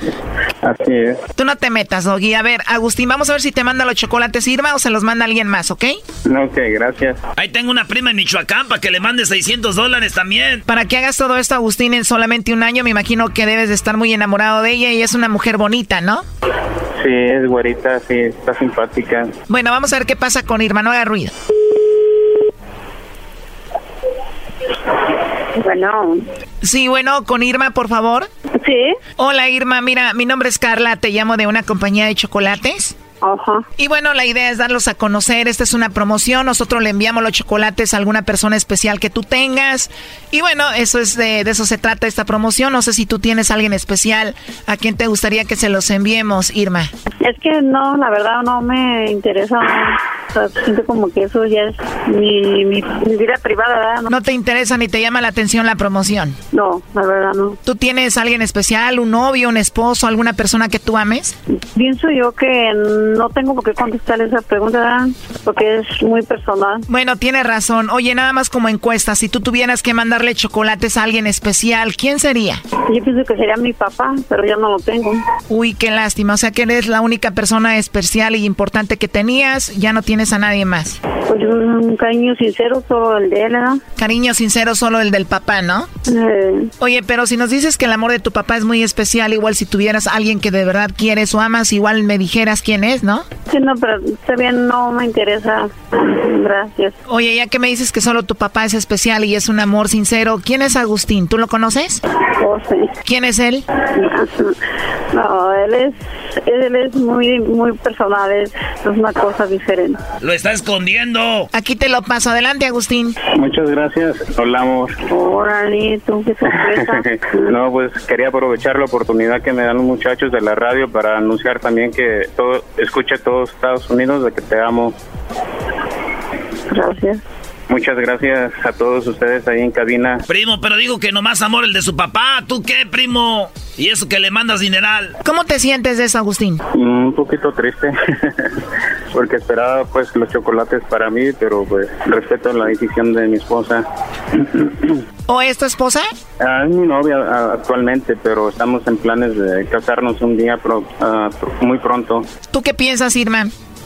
[SPEAKER 13] así es.
[SPEAKER 12] Tú no te metas, Doggy. A ver, Agustín, vamos a ver si te manda los chocolates Irma o se los manda alguien más, ¿ok?
[SPEAKER 13] Ok, gracias.
[SPEAKER 4] Ahí tengo una prima en Michoacán para que le mande 600 dólares también.
[SPEAKER 12] Para que hagas todo esto, Agustín, en solamente un año, me imagino que debes de estar muy enamorado de ella y es una mujer bonita, ¿no?
[SPEAKER 13] Sí, es güerita, sí, está simpática.
[SPEAKER 12] Bueno, vamos a ver qué pasa con Irma, no haga ruido.
[SPEAKER 14] Bueno.
[SPEAKER 12] Sí, bueno, con Irma, por favor.
[SPEAKER 14] Sí.
[SPEAKER 12] Hola, Irma. Mira, mi nombre es Carla. Te llamo de una compañía de chocolates. Ajá. Y bueno, la idea es darlos a conocer. Esta es una promoción. Nosotros le enviamos los chocolates a alguna persona especial que tú tengas. Y bueno, eso es de, de eso se trata esta promoción. No sé si tú tienes a alguien especial a quien te gustaría que se los enviemos, Irma.
[SPEAKER 14] Es que no, la verdad no me interesa. O sea, siento como que eso ya es mi, mi, vida privada. ¿verdad?
[SPEAKER 12] No. no te interesa ni te llama la atención la promoción.
[SPEAKER 14] No, la verdad no.
[SPEAKER 12] ¿Tú tienes a alguien especial, un novio, un esposo, alguna persona que tú ames?
[SPEAKER 14] Pienso yo que no tengo por qué contestar esa pregunta porque es muy personal.
[SPEAKER 12] Bueno, tiene razón. Oye, nada más como encuesta, si tú tuvieras que mandarle chocolates a alguien especial, ¿quién sería?
[SPEAKER 14] Yo pienso que sería mi papá, pero ya no lo tengo.
[SPEAKER 12] Uy, qué lástima. O sea que eres la única persona especial y importante que tenías, ya no tienes a nadie más.
[SPEAKER 14] Pues un cariño sincero, solo el de él, ¿no?
[SPEAKER 12] Cariño sincero, solo el del papá, ¿no?
[SPEAKER 14] Eh.
[SPEAKER 12] Oye, pero si nos dices que el amor de tu papá es muy especial, igual si tuvieras a alguien que de verdad quieres o amas, igual me dijeras quién es, ¿no?
[SPEAKER 14] Sí, no, pero también no me interesa. Gracias.
[SPEAKER 12] Oye, ya que me dices que solo tu papá es especial y es un amor sincero, ¿quién es Agustín? ¿Tú lo conoces?
[SPEAKER 14] Oh, sí.
[SPEAKER 12] ¿Quién es él? [laughs]
[SPEAKER 14] No, él es, él es muy, muy personal, es, una cosa diferente.
[SPEAKER 4] ¡Lo está escondiendo!
[SPEAKER 12] Aquí te lo paso. Adelante, Agustín.
[SPEAKER 13] Muchas gracias. Hola, amor.
[SPEAKER 14] Órale, tú qué sorpresa. [laughs]
[SPEAKER 13] no, pues quería aprovechar la oportunidad que me dan los muchachos de la radio para anunciar también que todo, escuche todos Estados Unidos de que te amo.
[SPEAKER 14] Gracias.
[SPEAKER 13] Muchas gracias a todos ustedes ahí en cabina.
[SPEAKER 4] Primo, pero digo que nomás amor el de su papá. ¿Tú qué, primo? Y eso que le mandas dineral.
[SPEAKER 12] ¿Cómo te sientes de eso, Agustín?
[SPEAKER 13] Un poquito triste. [laughs] Porque esperaba pues los chocolates para mí, pero pues respeto la decisión de mi esposa. [clears throat]
[SPEAKER 12] ¿O es tu esposa?
[SPEAKER 13] Ah, es mi novia ah, actualmente, pero estamos en planes de casarnos un día ah, muy pronto.
[SPEAKER 12] ¿Tú qué piensas, Irma?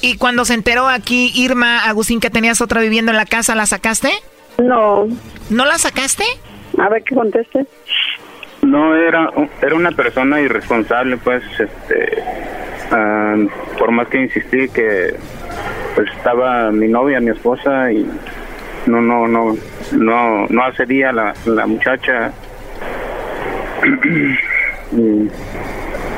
[SPEAKER 12] ¿Y cuando se enteró aquí, Irma, Agustín, que tenías otra viviendo en la casa, la sacaste?
[SPEAKER 14] No.
[SPEAKER 12] ¿No la sacaste?
[SPEAKER 14] A ver qué conteste.
[SPEAKER 13] No, era, era una persona irresponsable, pues, este, ah, por más que insistí que pues estaba mi novia, mi esposa y no, no, no, no, no accedía la, la muchacha. [clears throat]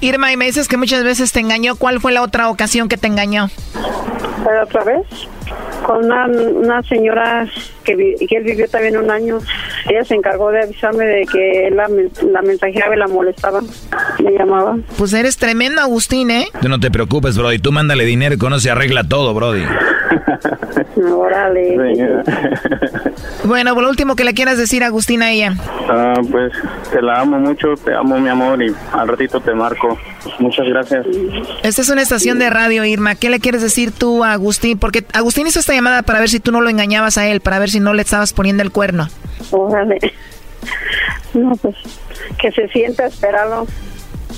[SPEAKER 12] Irma, y me dices que muchas veces te engañó. ¿Cuál fue la otra ocasión que te engañó?
[SPEAKER 14] otra vez? Con una, una señora que, él vivió también un año. Ella se encargó de avisarme de que la, la mensajera me la molestaba. Me llamaba.
[SPEAKER 12] Pues eres tremendo, Agustín, ¿eh?
[SPEAKER 4] Tú no te preocupes, Brody. Tú mándale dinero y con eso se arregla todo, Brody. [laughs]
[SPEAKER 14] Órale.
[SPEAKER 12] bueno, por lo último que le quieras decir, Agustín, a ella.
[SPEAKER 13] Ah, pues te la amo mucho, te amo, mi amor, y al ratito te marco. Muchas gracias.
[SPEAKER 12] Esta es una estación de radio, Irma. ¿Qué le quieres decir tú a Agustín? Porque Agustín hizo esta llamada para ver si tú no lo engañabas a él, para ver si no le estabas poniendo el cuerno.
[SPEAKER 14] Órale. No, pues que se sienta esperado.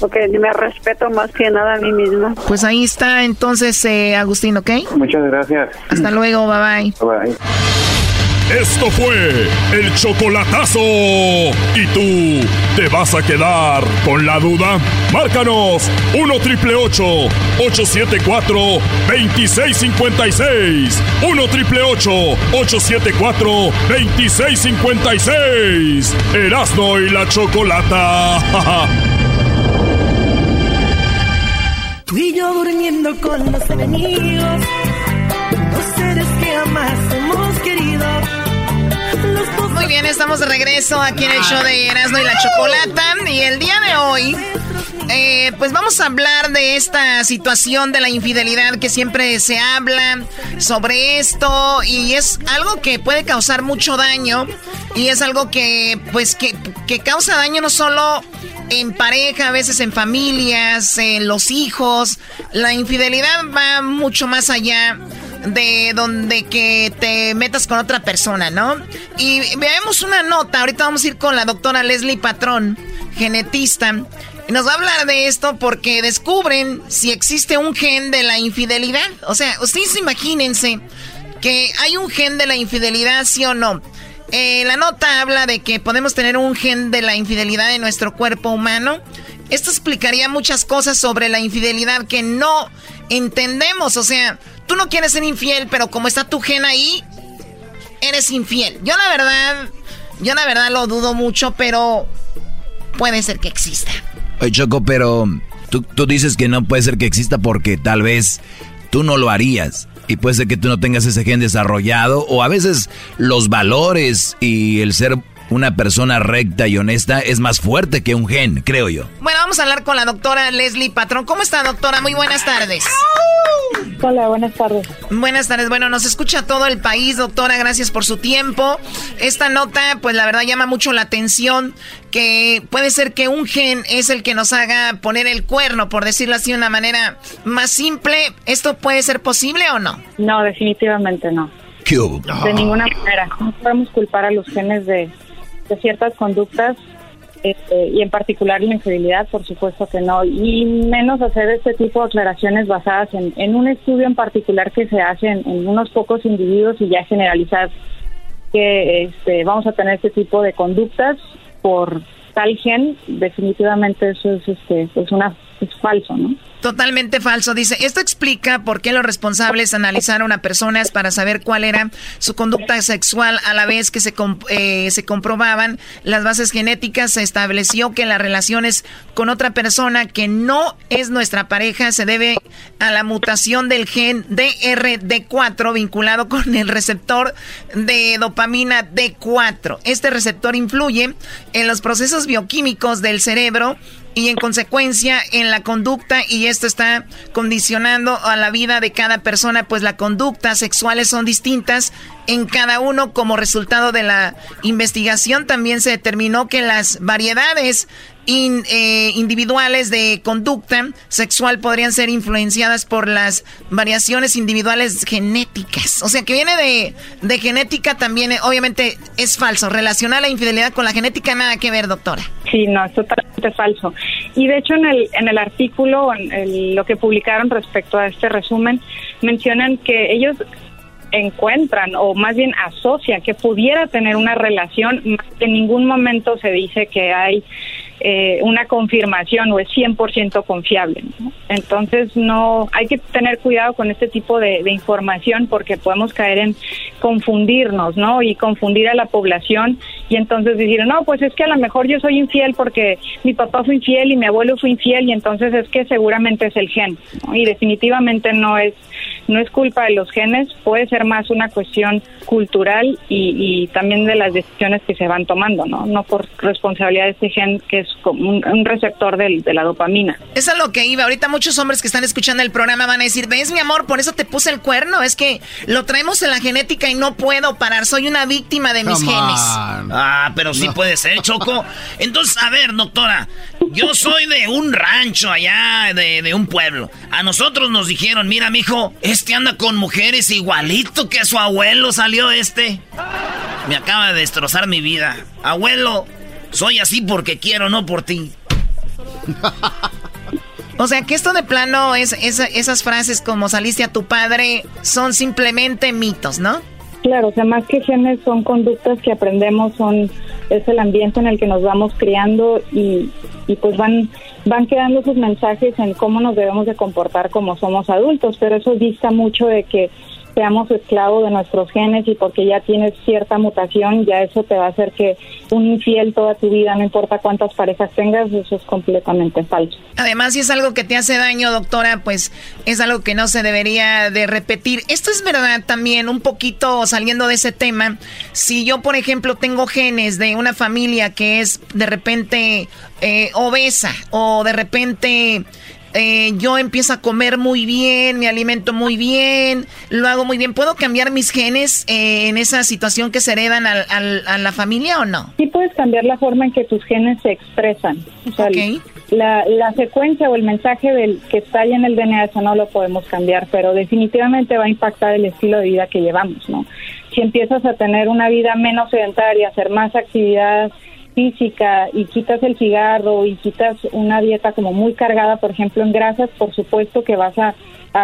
[SPEAKER 14] Porque me respeto más que nada a mí misma.
[SPEAKER 12] Pues ahí está entonces, eh, Agustín, ¿ok?
[SPEAKER 13] Muchas gracias.
[SPEAKER 12] Hasta luego, bye bye.
[SPEAKER 13] Bye bye.
[SPEAKER 2] Esto fue el chocolatazo. ¿Y tú te vas a quedar con la duda? Márcanos 1 triple 874 2656. 1 triple 874 2656. Erasno y la chocolata.
[SPEAKER 15] Tú y yo durmiendo con los enemigos. Dos seres que.
[SPEAKER 12] Muy bien, estamos de regreso aquí en el show de Erasmo y la Chocolata. Y el día de hoy, eh, pues vamos a hablar de esta situación de la infidelidad que siempre se habla sobre esto. Y es algo que puede causar mucho daño. Y es algo que, pues, que, que causa daño no solo en pareja, a veces en familias, en los hijos. La infidelidad va mucho más allá de donde que te metas con otra persona, ¿no? Y veamos una nota, ahorita vamos a ir con la doctora Leslie Patrón, genetista, y nos va a hablar de esto porque descubren si existe un gen de la infidelidad. O sea, ustedes imagínense que hay un gen de la infidelidad, sí o no. Eh, la nota habla de que podemos tener un gen de la infidelidad en nuestro cuerpo humano. Esto explicaría muchas cosas sobre la infidelidad que no entendemos. O sea, tú no quieres ser infiel, pero como está tu gen ahí, eres infiel. Yo la verdad, yo la verdad lo dudo mucho, pero puede ser que exista.
[SPEAKER 5] Oye, Choco, pero tú, tú dices que no puede ser que exista porque tal vez tú no lo harías y puede ser que tú no tengas ese gen desarrollado o a veces los valores y el ser una persona recta y honesta es más fuerte que un gen, creo yo.
[SPEAKER 12] Bueno, vamos a hablar con la doctora Leslie Patrón. ¿Cómo está, doctora? Muy buenas tardes.
[SPEAKER 16] Hola, buenas tardes.
[SPEAKER 12] Buenas tardes. Bueno, nos escucha todo el país, doctora. Gracias por su tiempo. Esta nota, pues la verdad llama mucho la atención que puede ser que un gen es el que nos haga poner el cuerno, por decirlo así de una manera más simple. ¿Esto puede ser posible o no?
[SPEAKER 16] No, definitivamente no.
[SPEAKER 5] ¿Qué
[SPEAKER 16] De ninguna manera. No podemos culpar a los genes de, de ciertas conductas este, y en particular la infidelidad, por supuesto que no, y menos hacer este tipo de aclaraciones basadas en, un estudio en particular que se hace en, unos pocos individuos y ya generalizar que este, vamos a tener este tipo de conductas por tal gen, definitivamente eso es, este, es, una, es falso, ¿no?
[SPEAKER 12] Totalmente falso. Dice, esto explica por qué los responsables analizaron a personas para saber cuál era su conducta sexual a la vez que se, eh, se comprobaban las bases genéticas. Se estableció que las relaciones con otra persona que no es nuestra pareja se debe a la mutación del gen DRD4 vinculado con el receptor de dopamina D4. Este receptor influye en los procesos bioquímicos del cerebro y en consecuencia en la conducta y esto está condicionando a la vida de cada persona, pues las conductas sexuales son distintas en cada uno como resultado de la investigación. También se determinó que las variedades eh, individuales de conducta sexual podrían ser influenciadas por las variaciones individuales genéticas. O sea, que viene de, de genética también, eh, obviamente es falso. Relacionar la infidelidad con la genética nada que ver, doctora.
[SPEAKER 16] Sí, no, es totalmente falso. Y de hecho en el, en el artículo, en lo que publicaron respecto a este resumen, mencionan que ellos encuentran o más bien asocian que pudiera tener una relación, en ningún momento se dice que hay eh, una confirmación o es 100% confiable. Entonces, no hay que tener cuidado con este tipo de, información porque podemos caer en confundirnos, ¿no? Y confundir a la población y entonces decir, no, pues es que a lo mejor yo soy infiel porque mi papá fue infiel y mi abuelo fue infiel y entonces es que seguramente es el gen. Y definitivamente no es no es culpa de los genes, puede ser más una cuestión cultural y, también de las decisiones que se van tomando, ¿no? No por responsabilidad de este gen que es como un, receptor de la dopamina.
[SPEAKER 12] Eso es lo que iba. Ahorita muchos hombres que están escuchando el programa van a decir, ves mi amor, por eso te puse el cuerno, es que lo traemos en la genética y no puedo parar, soy una víctima de mis genes.
[SPEAKER 4] Ah, pero sí puede ser, Choco. Entonces, a ver, doctora, yo soy de un rancho allá, de, de un pueblo. A nosotros nos dijeron, mira, mijo, este anda con mujeres igualito que su abuelo salió este. Me acaba de destrozar mi vida. Abuelo, soy así porque quiero, no por ti. [laughs]
[SPEAKER 12] O sea que esto de plano es, esas frases como saliste a tu padre son simplemente mitos, ¿no?
[SPEAKER 16] Claro, o sea, más que genes son conductas que aprendemos, son es el ambiente en el que nos vamos criando y, y pues van van quedando sus mensajes en cómo nos debemos de comportar como somos adultos, pero eso dista mucho de que seamos esclavos de nuestros genes y porque ya tienes cierta mutación, ya eso te va a hacer que un infiel toda tu vida, no importa cuántas parejas tengas, eso es completamente falso.
[SPEAKER 12] Además, si es algo que te hace daño, doctora, pues es algo que no se debería de repetir. Esto es verdad también, un poquito saliendo de ese tema. Si yo, por ejemplo, tengo genes de una familia que es de repente eh, obesa o de repente eh, yo empiezo a comer muy bien, me alimento muy bien, lo hago muy bien. ¿Puedo cambiar mis genes eh, en esa situación que se heredan a la familia o no?
[SPEAKER 16] Sí puedes cambiar la forma en que tus genes se expresan. la, la, secuencia o el mensaje del que está ahí en el DNA, eso no lo podemos cambiar, pero definitivamente va a impactar el estilo de vida que llevamos, ¿no? Si empiezas a tener una vida menos sedentaria, hacer más actividad física y quitas el cigarro y quitas una dieta como muy cargada, por ejemplo, en grasas, por supuesto que vas a,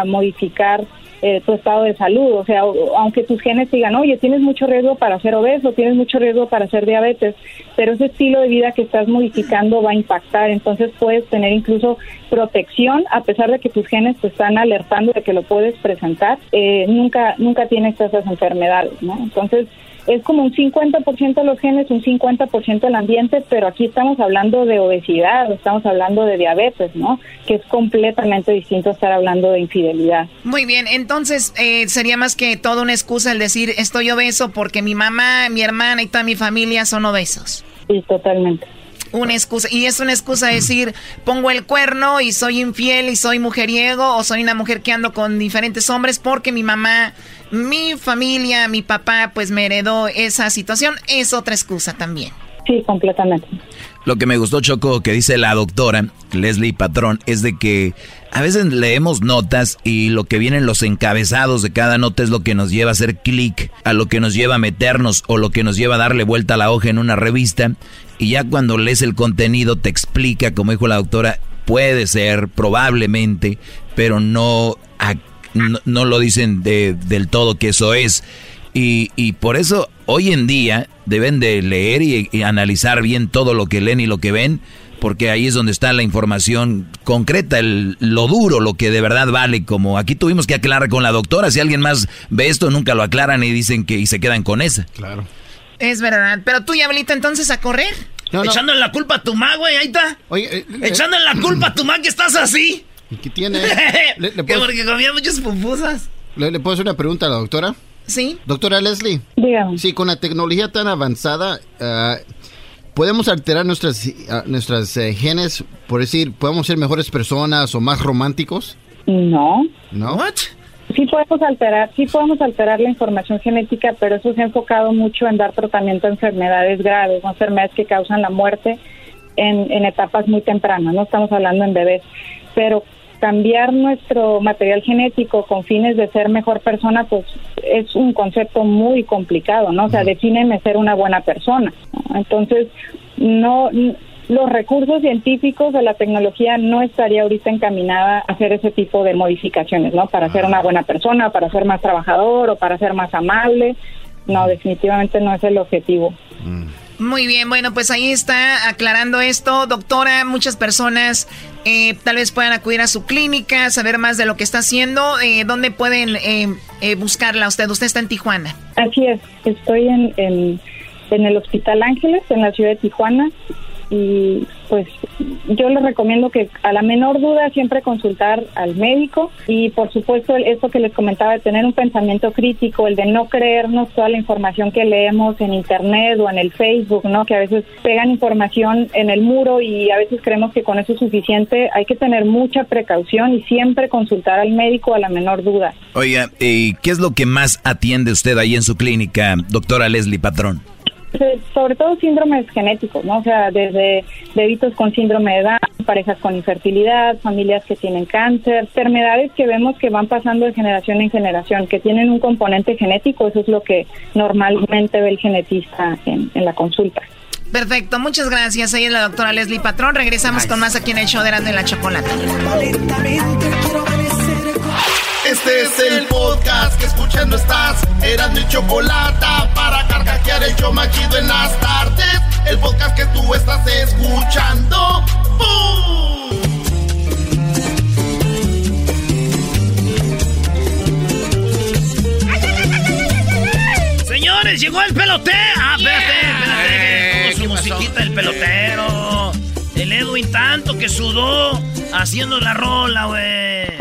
[SPEAKER 16] modificar eh, tu estado de salud. O sea, aunque tus genes digan, oye, tienes mucho riesgo para ser obeso, tienes mucho riesgo para ser diabetes, pero ese estilo de vida que estás modificando va a impactar. Entonces puedes tener incluso protección, a pesar de que tus genes te están alertando de que lo puedes presentar, eh, nunca, nunca tienes esas enfermedades, ¿no? Entonces, es como un 50% de los genes, un 50% del ambiente, pero aquí estamos hablando de obesidad, estamos hablando de diabetes, ¿no? Que es completamente distinto a estar hablando de infidelidad.
[SPEAKER 12] Muy bien, entonces eh, sería más que toda una excusa el decir estoy obeso porque mi mamá, mi hermana y toda mi familia son obesos.
[SPEAKER 16] Sí, totalmente
[SPEAKER 12] una excusa. Y es una excusa decir, pongo el cuerno y soy infiel y soy mujeriego o soy una mujer que ando con diferentes hombres porque mi mamá mi familia, mi papá, pues me heredó esa situación, es otra excusa también.
[SPEAKER 16] Sí, completamente.
[SPEAKER 5] Lo que me gustó, Choco, que dice la doctora Leslie Patrón, es de que a veces leemos notas y lo que vienen los encabezados de cada nota es lo que nos lleva a hacer clic, a lo que nos lleva a meternos o lo que nos lleva a darle vuelta a la hoja en una revista. Y ya cuando lees el contenido te explica, como dijo la doctora, puede ser, probablemente, pero no a no, lo dicen de, del todo que eso es. Y, y, por eso hoy en día deben de leer y, analizar bien todo lo que leen y lo que ven, porque ahí es donde está la información concreta, el, lo duro, lo que de verdad vale. Como aquí tuvimos que aclarar con la doctora, si alguien más ve esto, nunca lo aclaran y dicen que y se quedan con esa.
[SPEAKER 6] Claro.
[SPEAKER 12] Es verdad. Pero tú, Diablito, entonces a correr. Echándole la culpa a tu ma, güey, ahí está. Oye, eh, eh, Echándole la culpa a tu ma que estás así.
[SPEAKER 6] ¿Qué tiene? [laughs]
[SPEAKER 12] ¿Le, porque comía muchas pupusas.
[SPEAKER 6] ¿Le, puedo hacer una pregunta a la doctora?
[SPEAKER 12] Sí.
[SPEAKER 6] Doctora Leslie.
[SPEAKER 16] Dígame.
[SPEAKER 6] Sí, con la tecnología tan avanzada, ah, ¿podemos alterar nuestras, ah, nuestras eh, genes? Por decir, ¿podemos ser mejores personas o más románticos?
[SPEAKER 16] No.
[SPEAKER 6] ¿No?
[SPEAKER 16] Sí podemos alterar, sí podemos alterar la información genética, pero eso se ha enfocado mucho en dar tratamiento a enfermedades graves, enfermedades que causan la muerte en, en etapas muy tempranas, no estamos hablando en bebés. Pero cambiar nuestro material genético con fines de ser mejor persona, pues es un concepto muy complicado, ¿no? O sea, defíneme ser una buena persona. Entonces, no los recursos científicos de la tecnología no estaría ahorita encaminada a hacer ese tipo de modificaciones, ¿no? Para ser una buena persona, para ser más trabajador o para ser más amable. No, definitivamente no es el objetivo.
[SPEAKER 12] Muy bien, bueno, pues ahí está aclarando esto. Doctora, muchas personas eh, tal vez puedan acudir a su clínica, saber más de lo que está haciendo. Eh, ¿Dónde pueden eh, eh, buscarla usted? Usted está en Tijuana.
[SPEAKER 16] Así es, estoy en, en, en el Hospital Ángeles, en la ciudad de Tijuana y pues yo les recomiendo que a la menor duda siempre consultar al médico y por supuesto esto que les comentaba de tener un pensamiento crítico, el de no creernos toda la información que leemos en internet o en el Facebook, ¿no? Que a veces pegan información en el muro y a veces creemos que con eso es suficiente. Hay que tener mucha precaución y siempre consultar al médico a la menor duda.
[SPEAKER 5] Oiga, ¿y qué es lo que más atiende usted ahí en su clínica, doctora Leslie Patrón?
[SPEAKER 16] Sobre todo síndromes genéticos, ¿no? O sea, desde bebitos con síndrome de Down, parejas con infertilidad, familias que tienen cáncer, enfermedades que vemos que van pasando de generación en generación, que tienen un componente genético, eso es lo que normalmente ve el genetista en, la consulta.
[SPEAKER 12] Perfecto, muchas gracias. Ahí es la doctora Leslie Patrón. Regresamos con más aquí en el show de de la Chocolata.
[SPEAKER 1] Este es el podcast que escuchando estás. Eran mi chocolate para carcajear el yo machido en las tardes. El podcast que tú estás escuchando. ¡Bum!
[SPEAKER 4] señores, llegó el pelotero. Ah, espérate, espérate.
[SPEAKER 3] Eh,
[SPEAKER 4] su musiquita el pelotero. El Edwin tanto que sudó haciendo la rola, güey.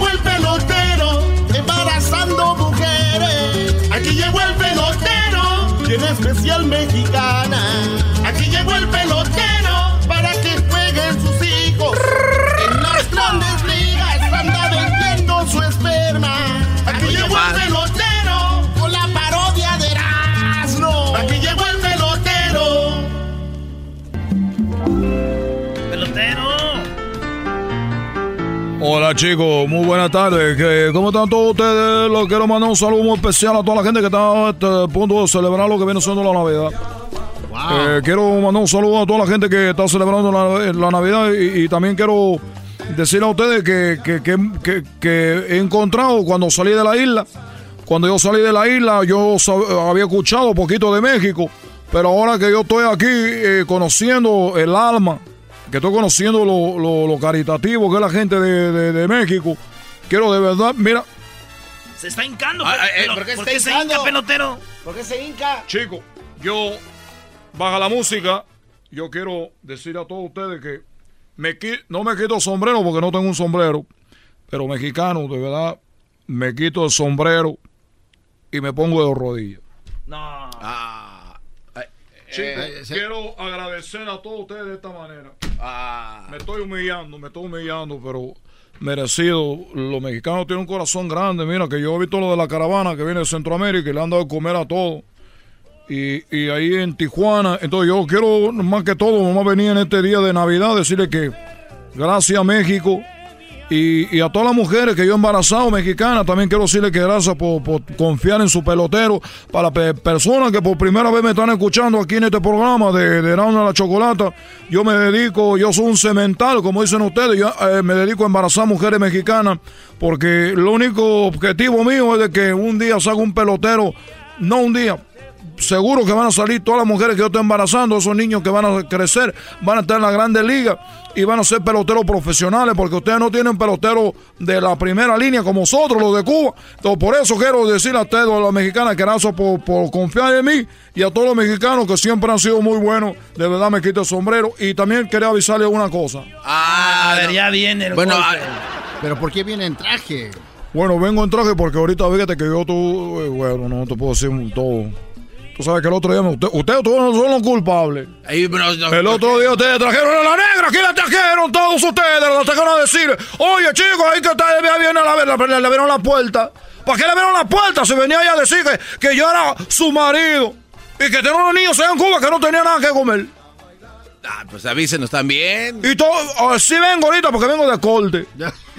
[SPEAKER 1] Llegó el pelotero, embarazando mujeres. Aquí llegó el pelotero, tiene especial mexicana. Aquí llegó el pelotero
[SPEAKER 17] Hola chicos, muy buenas tardes. ¿Qué- ¿Cómo están todos ustedes? Les quiero mandar un saludo muy especial a toda la gente que está a este punto de celebrar lo que viene siendo la Navidad. Eh, quiero mandar un saludo a toda la gente que está celebrando la, la Navidad y, y también quiero decir a ustedes que, que- que- que- he encontrado cuando salí de la isla. Cuando yo salí de la isla, yo había escuchado poquito de México, pero ahora que yo estoy aquí eh, conociendo el alma, que estoy conociendo lo, lo- lo caritativo que es la gente de, de- de México, quiero de verdad, mira,
[SPEAKER 4] Se está hincando.
[SPEAKER 3] Ah, eh, ¿por qué
[SPEAKER 4] se hinca, pelotero?
[SPEAKER 3] ¿Por qué se hinca?
[SPEAKER 17] Chico, yo baja la música. Yo quiero decir a todos ustedes que me no me quito el sombrero porque no tengo un sombrero, pero mexicano, de verdad, me quito el sombrero y me pongo de rodillas.
[SPEAKER 4] No.
[SPEAKER 17] Chicos,
[SPEAKER 3] eh, se-
[SPEAKER 17] quiero agradecer a todos ustedes de esta manera.
[SPEAKER 3] Ah.
[SPEAKER 17] Me estoy humillando, me estoy humillando, pero merecido. Los mexicanos tienen un corazón grande. Mira, que yo he visto lo de la caravana que viene de Centroamérica y le han dado de comer a todos. Y, y ahí en Tijuana, entonces yo quiero más que todo, vamos a venir en este día de Navidad, decirle que gracias a México y, a todas las mujeres que yo he embarazado mexicanas, también quiero decirle que gracias por, confiar en su pelotero. Para pe- personas que por primera vez me están escuchando aquí en este programa de, de y la Chocolata, yo me dedico, yo soy un cemental, como dicen ustedes, yo eh, me dedico a embarazar mujeres mexicanas, porque lo único objetivo mío es de que un día salga un pelotero, no un día, seguro que van a salir todas las mujeres que yo estoy embarazando, esos niños que van a crecer, van a estar en la grande liga y van a ser peloteros profesionales, porque ustedes no tienen peloteros de la primera línea como nosotros, los de Cuba. Entonces, por eso quiero decir a ustedes, a las mexicanas, que gracias por, por confiar en mí y a todos los mexicanos que siempre han sido muy buenos. De verdad me quito el sombrero. Y también quería avisarles una cosa.
[SPEAKER 3] Ah,
[SPEAKER 4] A ver, ya viene el
[SPEAKER 3] Bueno,
[SPEAKER 4] golpe.
[SPEAKER 6] Pero ¿por qué viene en traje?
[SPEAKER 17] Bueno, vengo en traje porque ahorita fíjate que yo tú, eh, bueno, no te puedo decir todo. Tú sabes que el otro día, me- usted- ustedes todos no son los culpables.
[SPEAKER 3] Ahí, pero, no,
[SPEAKER 17] El otro día ustedes trajeron a la negra, aquí la trajeron todos ustedes, la trajeron a decir, oye chicos, ahí que está, ya viene a la, la, le, le abrieron la puerta. ¿Para qué le abrieron la puerta? Se venía ella a decir que, que yo era su marido y que tenía unos niños allá en Cuba que no tenían nada que comer.
[SPEAKER 3] Ah, pues avísenos también.
[SPEAKER 17] Y todo, ah, sí vengo ahorita porque vengo de corte. [laughs]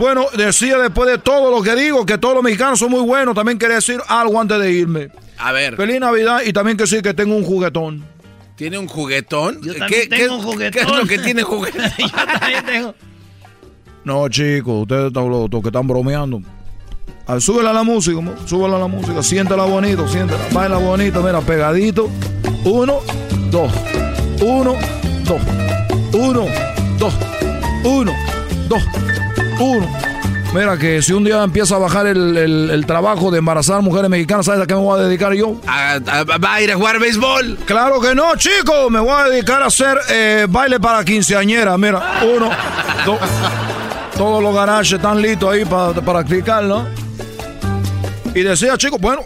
[SPEAKER 17] Bueno, decía después de todo lo que digo, que todos los mexicanos son muy buenos. También quería decir algo antes de irme.
[SPEAKER 3] A ver,
[SPEAKER 17] Feliz Navidad y también que sí, que tengo un juguetón.
[SPEAKER 3] ¿tiene un juguetón?
[SPEAKER 4] Yo
[SPEAKER 3] ¿Qué,
[SPEAKER 4] también
[SPEAKER 3] qué-
[SPEAKER 4] tengo un juguetón.
[SPEAKER 3] ¿Qué es lo que tiene [laughs] juguetón?
[SPEAKER 4] Yo también tengo.
[SPEAKER 17] No, chicos, ustedes están los, los que están bromeando. A ver, súbela a la música, súbela a la música, siéntela bonito, siéntela, baila bonito, mira, pegadito. Uno, dos, uno, dos, uno, dos, uno, dos, uno. Mira que si un día empieza a bajar el, el- el trabajo de embarazar mujeres mexicanas, ¿sabes a qué me voy a dedicar yo?
[SPEAKER 3] A- a- ¿Va a ir a jugar béisbol?
[SPEAKER 17] Claro que no, chicos. Me voy a dedicar a hacer eh, baile para quinceañera. Mira, uno, dos. Todos los garajes están listos ahí para practicar, ¿no? Y decía, chicos, bueno,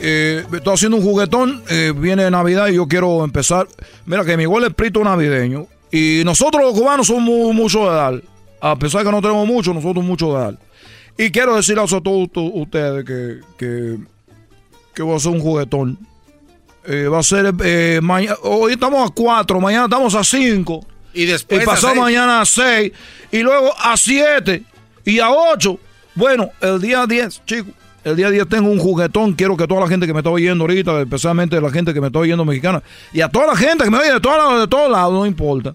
[SPEAKER 17] eh, estoy haciendo un juguetón, eh, viene Navidad y yo quiero empezar. Mira que mi igual es prito navideño. Y nosotros los cubanos somos mucho de dar. A pesar de que no tenemos mucho, nosotros mucho de dar. Y quiero decirles a todos ustedes que, que, que voy a hacer un juguetón. Eh, va a ser eh, mañana. Hoy estamos a 4, mañana estamos a 5.
[SPEAKER 3] Y después.
[SPEAKER 17] Y pasado
[SPEAKER 3] a seis.
[SPEAKER 17] mañana a 6. Y luego a 7. Y a 8. Bueno, el día 10, chicos. El día 10 tengo un juguetón. Quiero que toda la gente que me está oyendo ahorita, especialmente la gente que me está oyendo mexicana, y a toda la gente que me oye de, todos de todos lados, no importa.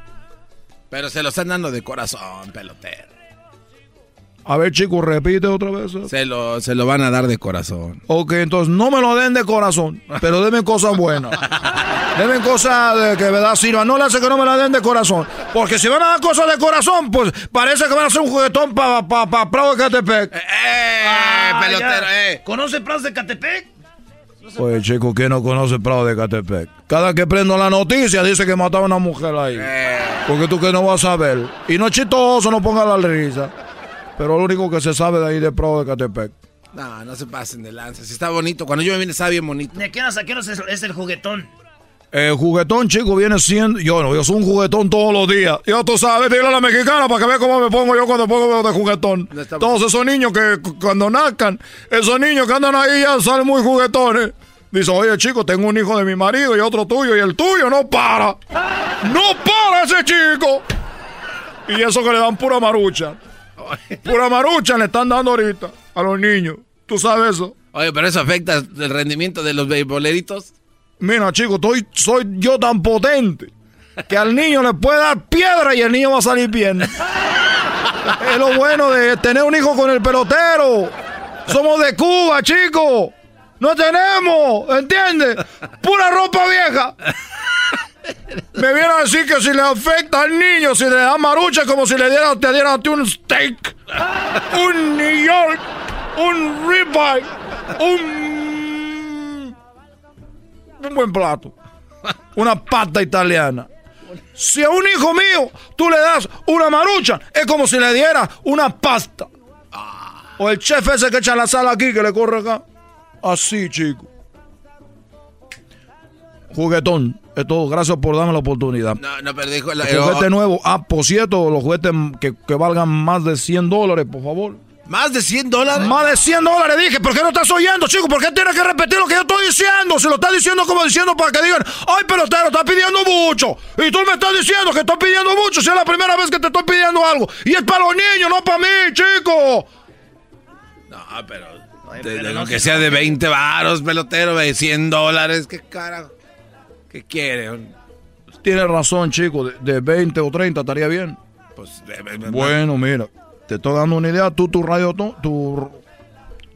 [SPEAKER 3] Pero se lo están dando de corazón, pelotero.
[SPEAKER 17] A ver, chicos, repite otra vez.
[SPEAKER 3] Se lo, se lo van a dar de corazón.
[SPEAKER 17] Ok, entonces no me lo den de corazón, pero denme cosas buenas. [laughs] denme cosas de que verdad sirvan. No le hace que no me la den de corazón. Porque si van a dar cosas de corazón, pues parece que van a hacer un juguetón para pa, pa, Prado de Catepec.
[SPEAKER 3] ¡Eh, pelotero, eh!
[SPEAKER 4] ¿Conoce Prados de Catepec?
[SPEAKER 17] Oye, chico, ¿quién no conoce Prado de Catepec? Cada que prendo la noticia dice que mataba a una mujer ahí. Porque tú que no vas a ver. Y no es chistoso, no ponga la risa. Pero lo único que se sabe de ahí de Prado de Catepec.
[SPEAKER 3] No, no se pasen de lanza. Si está bonito. Cuando yo me vine, estaba bien bonito.
[SPEAKER 4] ¿De qué hora a qué es, es el juguetón?
[SPEAKER 17] El juguetón, chico, viene siendo. Yo no, yo soy un juguetón todos los días. Ya tú sabes, dile a la mexicana para que vea cómo me pongo yo cuando pongo de juguetón. Todos esos niños que cu- cuando nazcan, esos niños que andan ahí ya salen muy juguetones. Dice, oye, chico, tengo un hijo de mi marido y otro tuyo, y el tuyo no para. ¡No para ese chico! Y eso que le dan pura marucha. [laughs] Pura marucha le están dando ahorita a los niños. ¿Tú sabes eso?
[SPEAKER 3] Oye, pero eso afecta el rendimiento de los beisboleritos.
[SPEAKER 17] Mira, chico, estoy, soy yo tan potente que al niño le puede dar piedra y el niño va a salir bien. [laughs] es lo bueno de tener un hijo con el pelotero. Somos de Cuba, chico. No tenemos, ¿entiendes? Pura ropa vieja. Me viene a decir que si le afecta al niño, si le da marucha, como si le diera, te dieran a ti un steak, un New York, un ribeye, un un buen plato. Una pata italiana. Si a un hijo mío tú le das una marucha, es como si le diera una pasta. O el chef ese que echa la sal aquí, que le corre acá. Así, chico. Juguetón. Es todo. Gracias por darme la oportunidad.
[SPEAKER 3] No, no, pero dijo... la-
[SPEAKER 17] El juguete nuevo. Ah, por cierto, los juguetes que, que valgan más de 100 dólares, por favor.
[SPEAKER 3] ¿Más de 100 dólares?
[SPEAKER 17] Más de 100 dólares, dije. ¿Por qué no estás oyendo, chico? ¿Por qué tienes que repetir lo que yo estoy diciendo? Si lo estás diciendo como diciendo para que digan, ay, pelotero, estás pidiendo mucho. Y tú me estás diciendo que estoy pidiendo mucho si es la primera vez que te estoy pidiendo algo. Y es para los niños, no para mí, chico.
[SPEAKER 3] No, pero... de- de lo que sea de 20 varos, pelotero, de 100 dólares. ¿Qué carajo? ¿Qué quiere?
[SPEAKER 17] Tienes razón, chico. De, de 20 o 30 estaría bien.
[SPEAKER 3] Pues... de- de- de-
[SPEAKER 17] Bueno, mira. Te estoy dando una idea. Tú, tu radio, tu,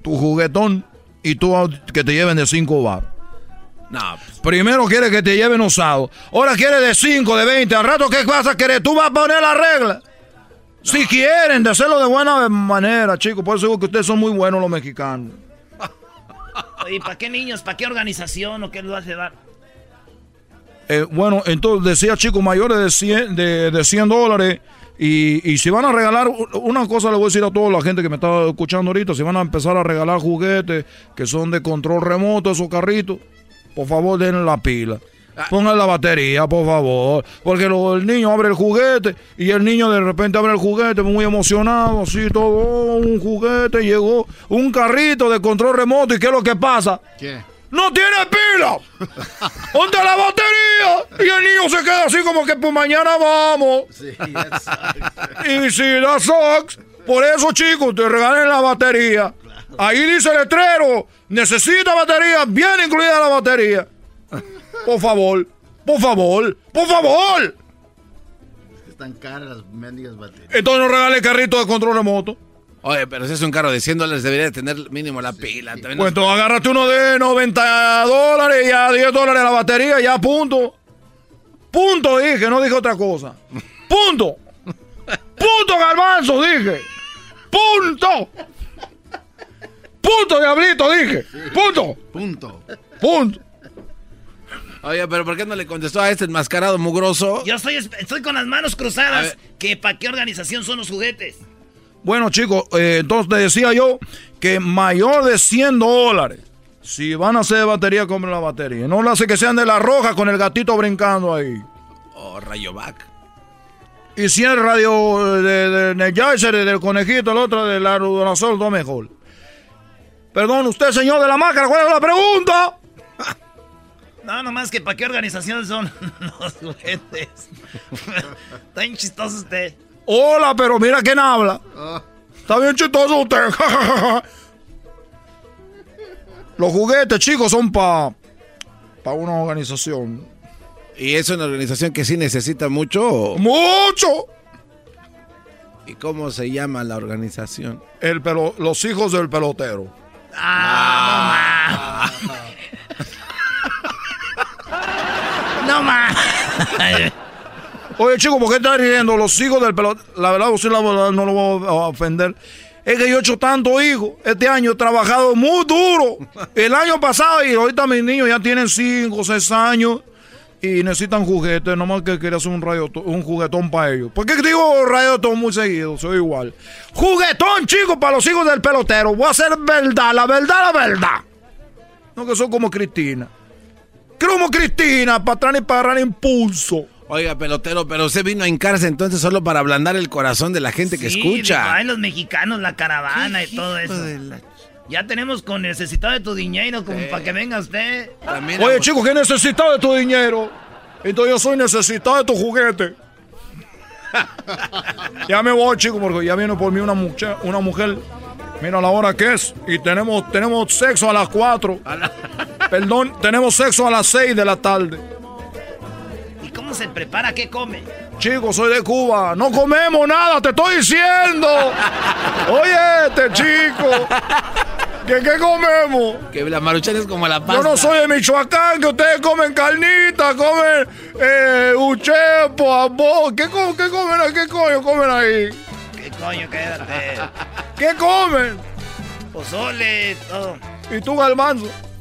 [SPEAKER 17] tu juguetón. Y tú que te lleven de 5 bar.
[SPEAKER 3] No, pues,
[SPEAKER 17] Primero quiere que te lleven usado. Ahora quiere de 5, de 20. Al rato, ¿qué vas a querer? Tú vas a poner la regla. Si quieren, de hacerlo de buena manera, chicos. Por eso digo que ustedes son muy buenos los mexicanos. [laughs]
[SPEAKER 4] ¿Y para qué niños? ¿Para qué organización o qué les vas a dar?
[SPEAKER 17] Eh, bueno, entonces decía chicos mayores de 100, de, de 100 dólares. Y, y si van a regalar, una cosa le voy a decir a toda la gente que me está escuchando ahorita, si van a empezar a regalar juguetes que son de control remoto, esos carritos, por favor denle la pila. Pongan la batería, por favor. Porque lo- el niño abre el juguete y el niño de repente abre el juguete muy emocionado, así todo, oh, un juguete, llegó un carrito de control remoto y ¿qué es lo que pasa?
[SPEAKER 6] ¿Qué?
[SPEAKER 17] ¡No tiene pila! ¿Dónde la batería? Y el niño se queda así como que pues mañana vamos. Y si da sucks, por eso chicos, te regalen la batería. Ahí dice el letrero, necesita batería, bien incluida la batería. Por favor, por favor, por favor.
[SPEAKER 6] Están caras las mendigas baterías.
[SPEAKER 17] Entonces no regale carrito de control remoto.
[SPEAKER 3] Oye, pero si es un carro de 100 dólares, debería tener mínimo la pila.
[SPEAKER 17] Pues entonces agárrate uno de 90 dólares y a 10 dólares la batería, ya punto. Punto, dije, no dije otra cosa. Punto. Punto, garbanzo, dije. Punto. Punto, diablito, dije. Punto.
[SPEAKER 6] Punto.
[SPEAKER 17] Punto.
[SPEAKER 3] Oye, pero ¿por qué no le contestó a este enmascarado mugroso?
[SPEAKER 4] Yo estoy, estoy con las manos cruzadas. que ¿Para qué organización son los juguetes?
[SPEAKER 17] Bueno, chicos, eh, entonces te decía yo que mayor de 100 dólares. Si van a hacer batería, compren la batería. No lo hace que sean de la roja con el gatito brincando ahí.
[SPEAKER 3] Oh, Rayovac.
[SPEAKER 17] Y si es radio de, de, de del conejito, el otro de la Rudonazol, todo mejor. Perdón, usted, señor de la máscara, ¿cuál es la pregunta? [laughs]
[SPEAKER 4] No, nomás que para qué organización son [laughs] los juguetes. [laughs] Está bien chistoso usted.
[SPEAKER 17] Hola, pero mira quién habla. Está bien chistoso usted. [laughs] Los juguetes, chicos, son para pa una organización.
[SPEAKER 3] ¿Y es una organización que sí necesita mucho?
[SPEAKER 17] ¡Mucho!
[SPEAKER 3] ¿Y cómo se llama la organización?
[SPEAKER 17] El pelo, los hijos del pelotero.
[SPEAKER 4] Ah, no más. [laughs] no más. [laughs]
[SPEAKER 17] Oye, chico, ¿por qué estás riendo? Los hijos del pelotero. La verdad, usted la verdad no lo voy a ofender. Es que yo he hecho tanto hijos. Este año he trabajado muy duro. El año pasado y ahorita mis niños ya tienen 5 o 6 años y necesitan juguetes. Nomás que quería hacer un, radio, un juguetón para ellos. ¿Por qué digo rayotón muy seguido? Soy igual. Juguetón, chicos, para los hijos del pelotero. Voy a hacer verdad, la verdad, la verdad. No que son como Cristina. Como Cristina, para atrás y para agarrar impulso.
[SPEAKER 3] Oiga, pelotero, pero usted vino a hincarse entonces solo para ablandar el corazón de la gente que escucha.
[SPEAKER 4] Ay, los mexicanos, la caravana y todo eso. Ya tenemos con necesitado de tu dinero como para que venga usted.
[SPEAKER 17] Oye, chico, ¿qué necesitado de tu dinero? Entonces yo soy necesitado de tu juguete. [laughs] ya me voy, chico, porque ya viene por mí una mujer, una mujer. Mira la hora que es. Y tenemos, tenemos sexo a las 4. Perdón, tenemos sexo a las 6 de la tarde.
[SPEAKER 4] ¿Cómo se prepara? ¿Qué come?
[SPEAKER 17] Chico, soy de Cuba. No comemos nada, te estoy diciendo. Oye, este chico. ¿Qué, ¿Qué comemos?
[SPEAKER 3] Que la maruchan es como la pasta.
[SPEAKER 17] Yo no soy de Michoacán, que ustedes comen carnita, comen eh, uchepo, amor. ¿Qué, ¿Qué comen ahí? ¿Qué coño comen ahí?
[SPEAKER 4] ¿Qué coño? Quédate.
[SPEAKER 17] ¿Qué comen?
[SPEAKER 4] Pozole, todo.
[SPEAKER 17] ¿Y tú, Galmanzo?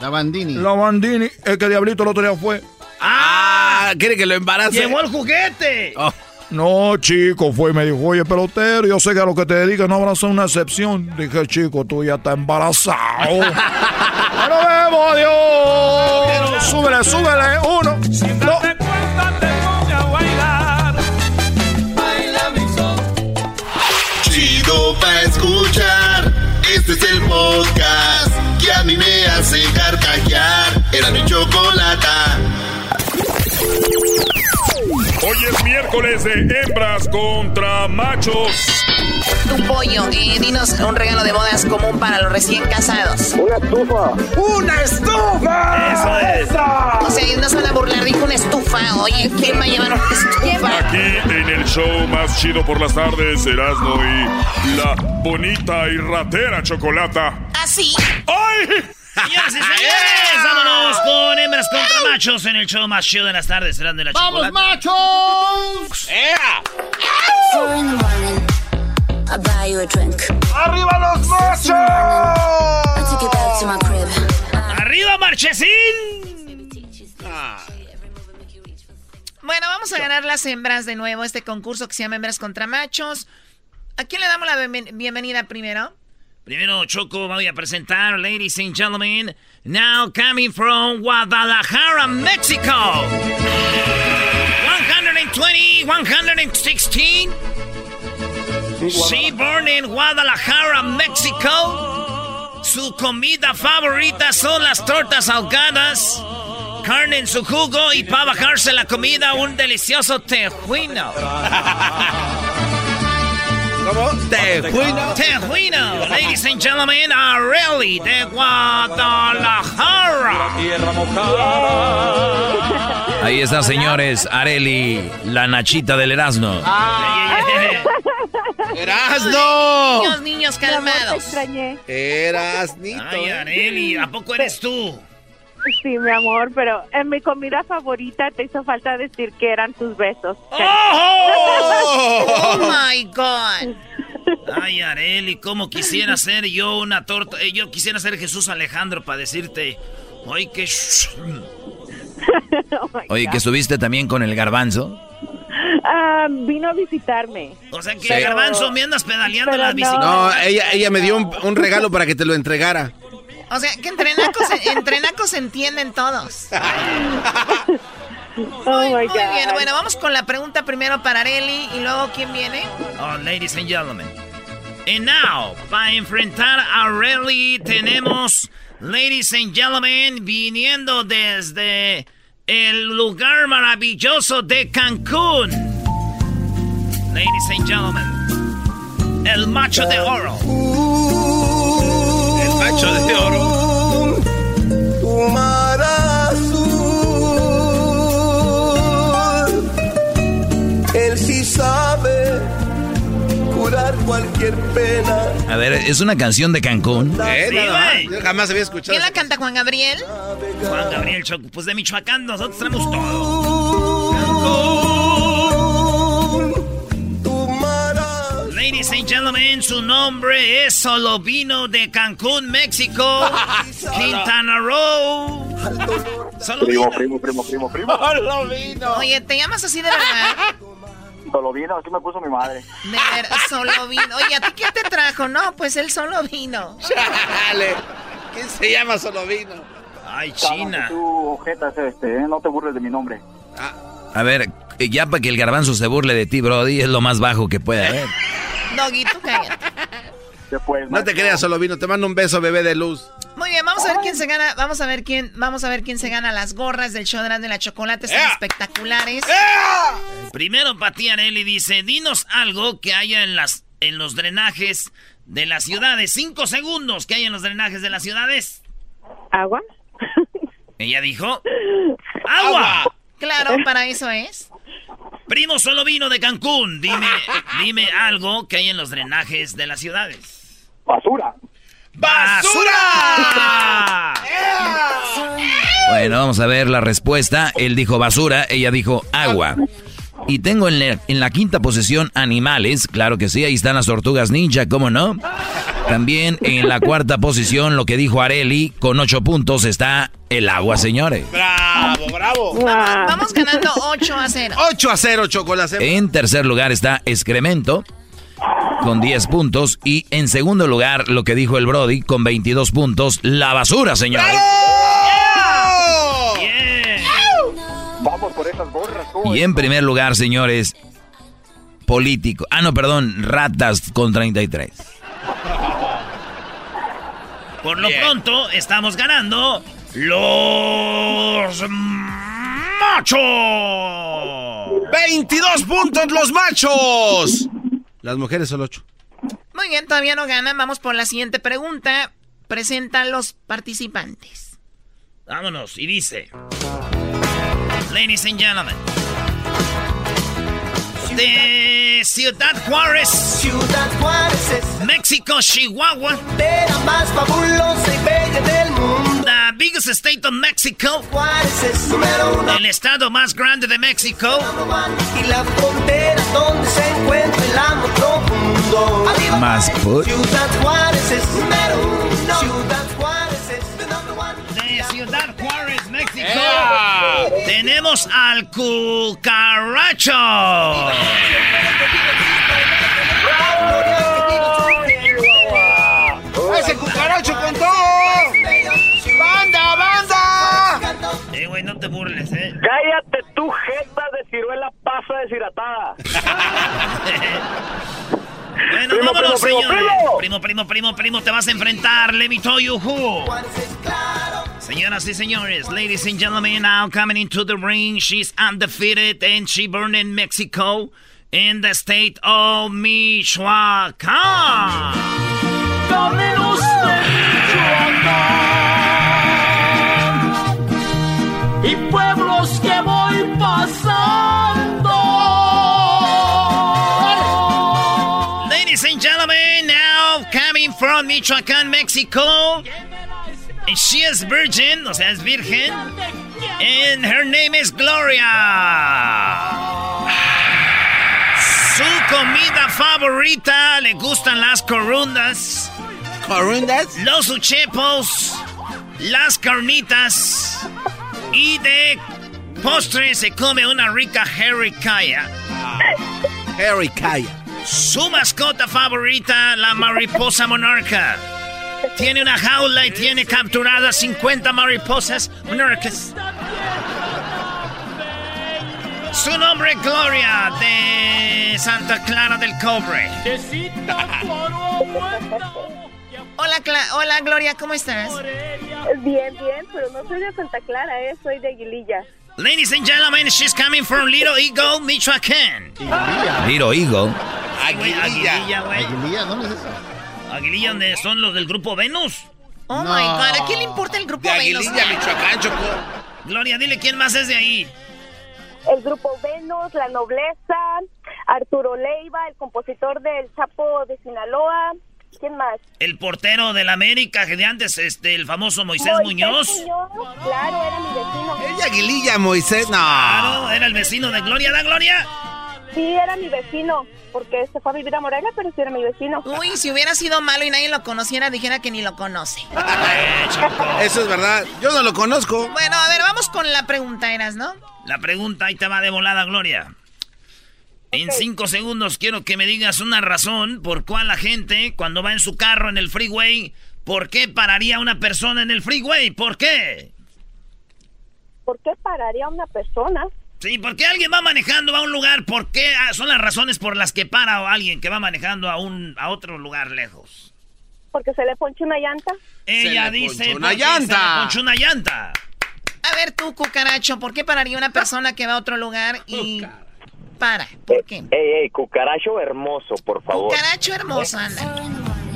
[SPEAKER 6] La Bandini.
[SPEAKER 17] La Bandini. El que Diablito el otro día fue.
[SPEAKER 3] ¡Ah! ¿Quiere que lo embarace?
[SPEAKER 4] ¡Llegó el juguete!
[SPEAKER 17] Oh. No, chico, fue y me dijo, oye, pelotero, yo sé que a lo que te dedicas no habrá ser una excepción. Dije, chico, tú ya estás embarazado. ¡Nos vemos, adiós! Súbele, súbele. Uno, dos.
[SPEAKER 1] Chido pa' escuchar. Este es el podcast que a mí me hace carcajear. Era mi chocolata.
[SPEAKER 2] Hoy es miércoles de hembras contra machos.
[SPEAKER 12] Tu pollo, eh, dinos un regalo de bodas común para los recién casados.
[SPEAKER 18] Una estufa.
[SPEAKER 12] ¡Una estufa!
[SPEAKER 4] Eso es.
[SPEAKER 12] O sea, no se van a burlar, dijo una estufa. Oye, ¿quién va a llevar una estufa?
[SPEAKER 2] Aquí en el show más chido por las tardes, Erasmo y la bonita y ratera chocolata.
[SPEAKER 12] ¿Ah, sí?
[SPEAKER 2] ¡Ay!
[SPEAKER 4] Señoras y [laughs] señores, vámonos con hembras contra machos en el show más chido de las tardes. Serán de la
[SPEAKER 6] ¡Vamos,
[SPEAKER 4] chocolata.
[SPEAKER 6] machos!
[SPEAKER 17] ¡Arriba los machos!
[SPEAKER 4] ¡Arriba, Marchesín!
[SPEAKER 12] Bueno, vamos a ganar las hembras de nuevo, este concurso que se llama Hembras contra Machos. ¿A quién le damos la bienven- bienvenida primero?
[SPEAKER 4] Primero, Choco, voy a presentar, ladies and gentlemen, now coming from Guadalajara, Mexico. 120, 116. She born in Guadalajara, Mexico. Su comida favorita son las tortas ahogadas, carne en su jugo y para bajarse la comida un delicioso tejuino. [laughs]
[SPEAKER 3] ¿Cómo? Tejuino.
[SPEAKER 4] Tejuino. Ladies and gentlemen, Areli de Guadalajara.
[SPEAKER 5] Ahí está, señores. Areli, la nachita del Erasmo.
[SPEAKER 3] ¡Erasno!
[SPEAKER 12] Niños, niños, calmados.
[SPEAKER 18] Te extrañé.
[SPEAKER 3] Erasnito.
[SPEAKER 4] Ay, Areli, ¿a poco eres tú?
[SPEAKER 18] Sí, mi amor, pero en mi comida favorita te hizo falta decir que eran tus besos.
[SPEAKER 4] ¡Oh!
[SPEAKER 12] Oh [laughs] my God.
[SPEAKER 4] Ay, Areli, cómo quisiera ser yo una torta. eh, Yo quisiera ser Jesús Alejandro para decirte. Ay, que. [laughs]
[SPEAKER 18] Oh
[SPEAKER 5] Oye, que estuviste también con el garbanzo.
[SPEAKER 18] Ah, vino a visitarme.
[SPEAKER 4] O sea que, Garbanzo, me andas pedaleando
[SPEAKER 18] pero
[SPEAKER 4] la
[SPEAKER 18] no.
[SPEAKER 4] bicicleta.
[SPEAKER 3] No, ella, ella me dio un, un regalo para que te lo entregara.
[SPEAKER 12] O sea, que entre nacos, entre nacos se entienden todos. [laughs]
[SPEAKER 18] Oh my
[SPEAKER 12] Muy
[SPEAKER 18] God.
[SPEAKER 12] bien, bueno, vamos con la pregunta primero para Areli y luego ¿quién viene?
[SPEAKER 4] Oh, ladies and gentlemen. And now, para enfrentar a Rally, tenemos, ladies and gentlemen, viniendo desde el lugar maravilloso de Cancún. Ladies and gentlemen, el macho de oro.
[SPEAKER 3] El macho de oro.
[SPEAKER 15] Tu mar azul. Él sí sabe curar cualquier pena.
[SPEAKER 5] A ver, es una canción de Cancún.
[SPEAKER 3] Eh,
[SPEAKER 4] Sí, güey.
[SPEAKER 3] Yo jamás había escuchado.
[SPEAKER 12] ¿Quién la canta, Juan Gabriel?
[SPEAKER 4] Juan Gabriel Choco, pues de Michoacán nosotros tenemos todo. Ladies and gentlemen, su nombre es Solovino de Cancún, México. [laughs] Quintana Roo.
[SPEAKER 13] Primo, primo, primo, primo, primo.
[SPEAKER 12] Oye, ¿te llamas así de verdad?
[SPEAKER 13] Solo vino, así me puso mi madre.
[SPEAKER 12] De ver, solo vino. Oye, ¿a ti qué te trajo? No, pues él solo vino.
[SPEAKER 3] Chale. ¿Quién se llama Solovino?
[SPEAKER 4] Ay,
[SPEAKER 13] China. Tú, este, ¿eh? no te burles de mi nombre.
[SPEAKER 5] A ver, ya para que el garbanzo se burle de ti, Brody, es lo más bajo que puede haber. [laughs]
[SPEAKER 12] Doguito, cállate.
[SPEAKER 13] Después,
[SPEAKER 3] No te creas, Solovino. Te mando un beso, bebé de luz.
[SPEAKER 12] Muy bien, vamos a ver quién se gana, vamos a ver quién, vamos a ver quién se gana las gorras del show de Erasmo y la chocolate, son espectaculares.
[SPEAKER 4] Primero, Pati Areli dice, dinos algo que haya en, las, en los drenajes de las ciudades. Cinco segundos que hay en los drenajes de las ciudades.
[SPEAKER 18] ¿Agua?
[SPEAKER 4] Ella dijo, [laughs] ¡agua!
[SPEAKER 12] Claro, para eso es.
[SPEAKER 4] Primo solo vino de Cancún. Dime, dime algo que hay en los drenajes de las ciudades.
[SPEAKER 13] Basura.
[SPEAKER 4] ¡Basura!
[SPEAKER 5] Bueno, vamos a ver la respuesta. Él dijo basura, ella dijo agua. Y tengo en la, en la quinta posición animales, claro que sí, ahí están las tortugas ninja, ¿cómo no? También en la cuarta posición, lo que dijo Areli, con ocho puntos está el agua, señores.
[SPEAKER 3] ¡Bravo, bravo!
[SPEAKER 12] Vamos ganando 8 a 0.
[SPEAKER 3] 8 a 0, chocolate.
[SPEAKER 5] En tercer lugar está excremento, con 10 puntos. Y en segundo lugar, lo que dijo el Brody, con 22 puntos, la basura, señores.
[SPEAKER 13] Vamos esas gorras, tú.
[SPEAKER 5] Y en primer lugar, señores, político. Ah, no, perdón, ratas con 33.
[SPEAKER 4] Por lo pronto, estamos ganando los machos.
[SPEAKER 3] 22 puntos los machos. Las mujeres son 8.
[SPEAKER 12] Muy bien, todavía no ganan. Vamos por la siguiente pregunta. Presenta a los participantes.
[SPEAKER 4] Vámonos, y dice... Ladies and gentlemen. De Ciudad Juárez.
[SPEAKER 15] Ciudad Juárez es
[SPEAKER 4] México, Chihuahua.
[SPEAKER 15] de la más fabulosa y bella del mundo.
[SPEAKER 4] The biggest state of Mexico.
[SPEAKER 15] Juárez es número uno.
[SPEAKER 4] El estado más grande de México.
[SPEAKER 15] Y la frontera donde se encuentra el amor profundo. Arriba
[SPEAKER 5] Más put.
[SPEAKER 15] Ciudad Juárez es número uno. Ciudad
[SPEAKER 4] Tenemos al cucaracho.
[SPEAKER 3] ¡Ese cucaracho con todo! ¡Banda, banda!
[SPEAKER 4] Eh, güey, no te burles, eh.
[SPEAKER 13] Cállate tú, jeta de ciruela pasa deshidratada. [laughs]
[SPEAKER 4] Bueno, primo, vámonos, primo, Primo, primo, primo, primo, te vas a enfrentar. Let me tell you who. Señoras y señores, ladies and gentlemen, now coming into the ring, she's undefeated and she burned in Mexico in the state of Michoacán. Caminos de Michoacán y pueblos que voy pasando. Ladies and gentlemen, now coming from Michoacán, Mexico. She is virgin, o sea, es virgen. And her name is Gloria. Su comida favorita le gustan las corundas.
[SPEAKER 3] ¿Corundas?
[SPEAKER 4] Los uchepos. Las carnitas. Y de postre se come una rica jericaya.
[SPEAKER 3] Jericaya.
[SPEAKER 4] Su mascota favorita, la mariposa monarca. Tiene una jaula y tiene capturadas 50 mariposas monarcas. Su nombre es Gloria de Santa Clara del Cobre.
[SPEAKER 12] Hola, hola Gloria, ¿cómo estás?
[SPEAKER 18] Bien, bien, pero no soy de Santa Clara, eh, soy de Aguililla.
[SPEAKER 4] Ladies and gentlemen, she's coming from Little Eagle, Michoacán.
[SPEAKER 5] Little Eagle.
[SPEAKER 4] Aguililla. Aguililla, ¿dónde es eso? Aguililla, donde son los del grupo Venus.
[SPEAKER 12] Oh my god, ¿a quién le importa el grupo Venus?
[SPEAKER 3] Aguililla, Michoacán, Choco.
[SPEAKER 4] Gloria, dile quién más es de ahí.
[SPEAKER 18] El grupo Venus, La Nobleza, Arturo Leiva, el compositor del Chapo de Sinaloa. ¿Quién más?
[SPEAKER 4] El portero del América, de antes, este, el famoso Moisés, Muñoz.
[SPEAKER 18] Claro, era mi vecino.
[SPEAKER 3] ¿Es de Aguililla, Moisés? No.
[SPEAKER 4] Claro, era el vecino de Gloria, ¿da Gloria?
[SPEAKER 18] Sí, era mi vecino, porque se fue a vivir a Morelia, pero sí era mi vecino.
[SPEAKER 12] Uy, si hubiera sido malo y nadie lo conociera, dijera que ni lo conoce.
[SPEAKER 3] Eso es verdad, yo no lo conozco.
[SPEAKER 12] Bueno, a ver, vamos con la pregunta, Eras, ¿no?
[SPEAKER 4] La pregunta ahí te va de volada, Gloria. En cinco segundos quiero que me digas una razón por cuál la gente, cuando va en su carro en el freeway, ¿por qué pararía una persona en el freeway? ¿Por qué?
[SPEAKER 18] ¿Por qué pararía una persona?
[SPEAKER 4] Sí, porque alguien va manejando a un lugar, ¿por qué ah, son las razones por las que para alguien que va manejando a un a otro lugar lejos?
[SPEAKER 18] Porque se le ponche una llanta.
[SPEAKER 4] Ella dice una llanta. Se le ponche una llanta.
[SPEAKER 12] A ver tú, cucaracho, ¿por qué pararía una persona que va a otro lugar y para? ¿Por qué?
[SPEAKER 19] Ey, ey, cucaracho hermoso, por favor.
[SPEAKER 12] Cucaracho hermoso, anda.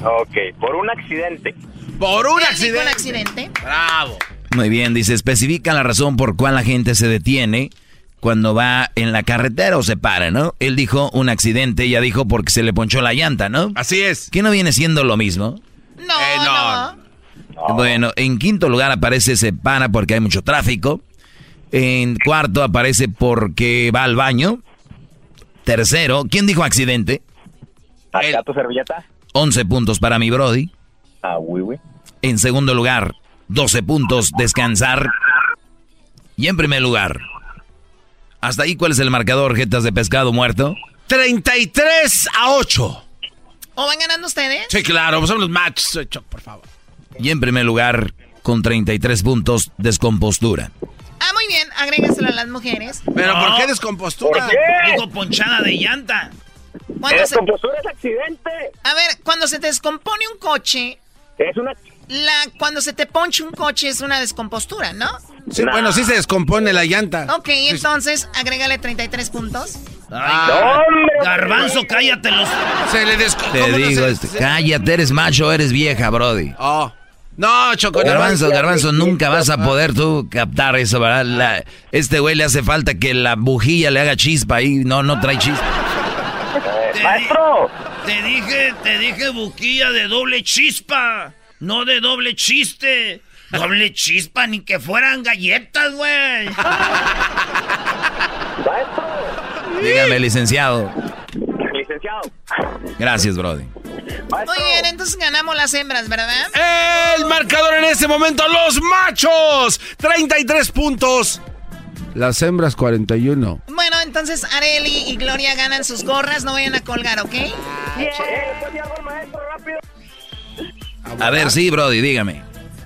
[SPEAKER 19] Ok, por un accidente.
[SPEAKER 3] Por un accidente.
[SPEAKER 12] un accidente?
[SPEAKER 3] Bravo.
[SPEAKER 5] Muy bien, dice, especifica la razón por cuál la gente se detiene cuando va en la carretera o se para, ¿no? Él dijo un accidente, ella dijo porque se le ponchó la llanta, ¿no?
[SPEAKER 3] Así es.
[SPEAKER 5] ¿Qué no viene siendo lo mismo?
[SPEAKER 12] No, eh, no.
[SPEAKER 5] Bueno, en quinto lugar aparece se para porque hay mucho tráfico. En cuarto aparece porque va al baño. Tercero, ¿quién dijo accidente?
[SPEAKER 19] ¿Acá tu servilleta?
[SPEAKER 5] 11 puntos para mi Brody.
[SPEAKER 19] Ah, oui, oui.
[SPEAKER 5] En segundo lugar, 12 puntos, descansar. Y en primer lugar, hasta ahí, ¿cuál es el marcador, jetas de pescado muerto?
[SPEAKER 3] 33 a 8.
[SPEAKER 12] ¿O van ganando ustedes?
[SPEAKER 3] Sí, claro, pues son los matches, por favor.
[SPEAKER 5] Y en primer lugar, con 33 puntos, descompostura.
[SPEAKER 12] Ah, muy bien, agrégaselo a las mujeres.
[SPEAKER 3] ¿Pero por qué descompostura?
[SPEAKER 19] ¿Por qué?
[SPEAKER 4] Digo ponchada de llanta.
[SPEAKER 19] Descompostura es accidente.
[SPEAKER 12] A ver, cuando se descompone un coche...
[SPEAKER 19] Es una...
[SPEAKER 12] La... Cuando se te ponche un coche es una descompostura, ¿no?
[SPEAKER 3] Sí, bueno, sí se descompone la llanta.
[SPEAKER 12] Ok, entonces, agrégale 33 puntos.
[SPEAKER 4] Ay, Garbanzo, cállate los...
[SPEAKER 5] Se le Te digo, este, cállate, eres macho, eres vieja, brody.
[SPEAKER 3] Oh. No, Choco.
[SPEAKER 5] Garbanzo, Garbanzo, nunca vas a poder tú captar eso, ¿verdad? este güey le hace falta que la bujía le haga chispa ahí. No, no trae chispa.
[SPEAKER 19] ¡Maestro!
[SPEAKER 4] Te dije, te dije buquilla de doble chispa, no de doble chiste. Doble chispa, ni que fueran galletas, güey.
[SPEAKER 5] Dígame, licenciado.
[SPEAKER 19] Licenciado.
[SPEAKER 5] Gracias, Brody.
[SPEAKER 12] Muy bien, entonces ganamos las hembras, ¿verdad?
[SPEAKER 3] El marcador en este momento, los machos. 33 puntos. Las hembras 41.
[SPEAKER 12] Bueno, entonces Areli y Gloria ganan sus gorras, no vayan a colgar, ¿ok?
[SPEAKER 5] A ver, sí, Brody, dígame.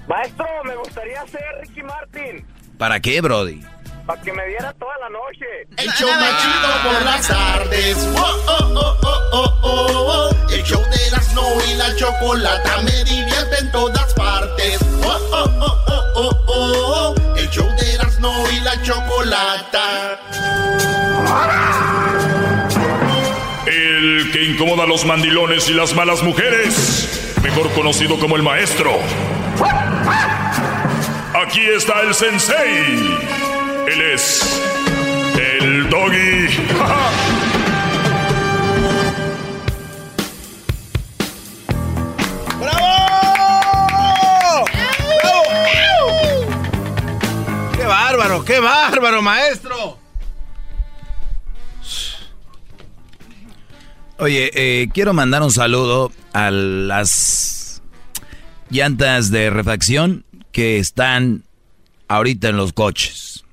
[SPEAKER 19] Maestro, me gustaría ser Ricky Martin.
[SPEAKER 5] ¿Para qué, Brody?
[SPEAKER 19] Para que me diera toda la noche.
[SPEAKER 1] El show más chido por las tardes. Oh, oh, oh, oh, oh, oh, oh. El show de Erasmo y la chocolata me divierte en todas partes. Oh, oh, oh, oh, oh, oh, oh. El show de Erasmo y la chocolata.
[SPEAKER 2] El que incomoda a los mandilones y las malas mujeres, mejor conocido como el maestro. Aquí está el sensei. Él es el doggy. [laughs]
[SPEAKER 3] ¡Bravo! ¡Qué bárbaro, qué bárbaro, maestro!
[SPEAKER 5] Oye, eh, quiero mandar un saludo a las llantas de refacción que están ahorita en los coches.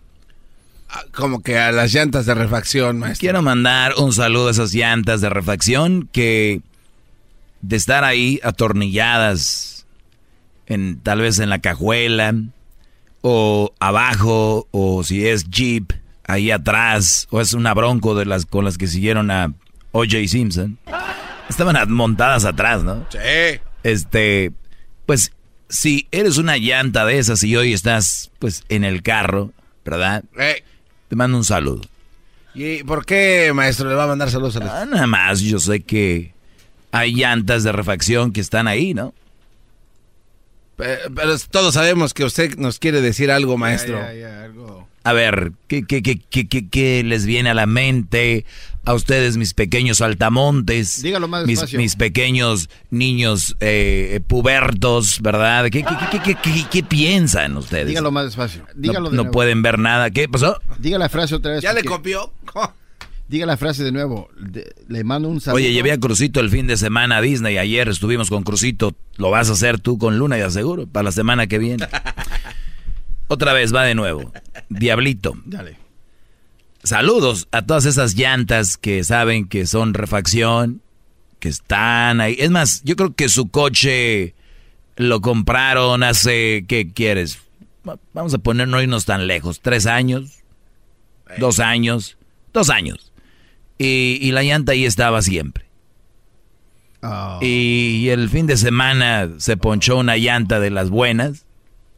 [SPEAKER 3] Ah, Como que a las llantas de refacción, maestro.
[SPEAKER 5] Quiero mandar un saludo a esas llantas de refacción que de estar ahí atornilladas en tal vez en la cajuela o abajo o si es Jeep ahí atrás o es una Bronco de las con las que siguieron a O.J. Simpson. Estaban montadas atrás, ¿no?
[SPEAKER 3] Sí.
[SPEAKER 5] Este, pues si eres una llanta de esas y hoy estás pues en el carro, ¿verdad?
[SPEAKER 3] Eh.
[SPEAKER 5] Te mando un saludo.
[SPEAKER 3] ¿Y por qué, maestro, le va a mandar saludos a la...
[SPEAKER 5] Ah, nada más, yo sé que hay llantas de refacción que están ahí, ¿no?
[SPEAKER 3] Pero, pero todos sabemos que usted nos quiere decir algo, maestro.
[SPEAKER 5] A ver, ¿qué, qué, qué, qué, qué- qué les viene a la mente a ustedes, mis pequeños saltamontes?
[SPEAKER 6] Dígalo más
[SPEAKER 5] mis,
[SPEAKER 6] despacio.
[SPEAKER 5] mis pequeños niños eh, pubertos, ¿verdad? ¿Qué, qué, qué, qué, qué- qué piensan ustedes?
[SPEAKER 6] Dígalo más despacio. Dígalo
[SPEAKER 5] no,
[SPEAKER 6] de
[SPEAKER 5] no
[SPEAKER 6] nuevo.
[SPEAKER 5] pueden ver nada. ¿Qué pasó?
[SPEAKER 6] Diga la frase otra vez.
[SPEAKER 3] ¿Ya le copió? [laughs]
[SPEAKER 6] Diga la frase de nuevo. De- le mando un saludo.
[SPEAKER 5] Oye, llevé a Crucito el fin de semana a Disney. Ayer estuvimos con Crucito. Lo vas a hacer tú con Luna, ya seguro, para la semana que viene. [laughs] Otra vez, va de nuevo. Diablito.
[SPEAKER 6] Dale.
[SPEAKER 5] Saludos a todas esas llantas que saben que son refacción, que están ahí. Es más, yo creo que su coche lo compraron hace, ¿qué quieres? Va- Vamos a poner, no irnos tan lejos. Tres años, dos años, dos años. Y, y la llanta ahí estaba siempre.
[SPEAKER 6] Oh.
[SPEAKER 5] Y el fin de semana se ponchó una llanta de las buenas,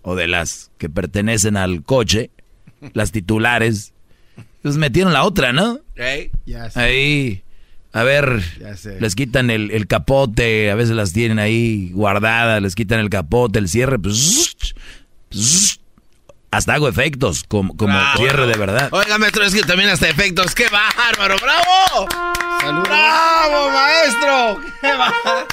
[SPEAKER 5] o de las que pertenecen al coche, las titulares. Pues metieron la otra, ¿no?
[SPEAKER 6] Ya sé.
[SPEAKER 5] Ahí, a ver,
[SPEAKER 6] Ya sé.
[SPEAKER 5] les quitan el, el capote, a veces las tienen ahí guardadas, les quitan el capote, el cierre, pues, pues, hasta hago efectos como, como
[SPEAKER 3] Bravo.
[SPEAKER 5] cierre de verdad.
[SPEAKER 3] Oiga, maestro, es que también hasta efectos. ¡Qué bárbaro! ¡Bravo!
[SPEAKER 6] Saludos.
[SPEAKER 3] ¡Bravo, maestro! ¡Qué bárbaro!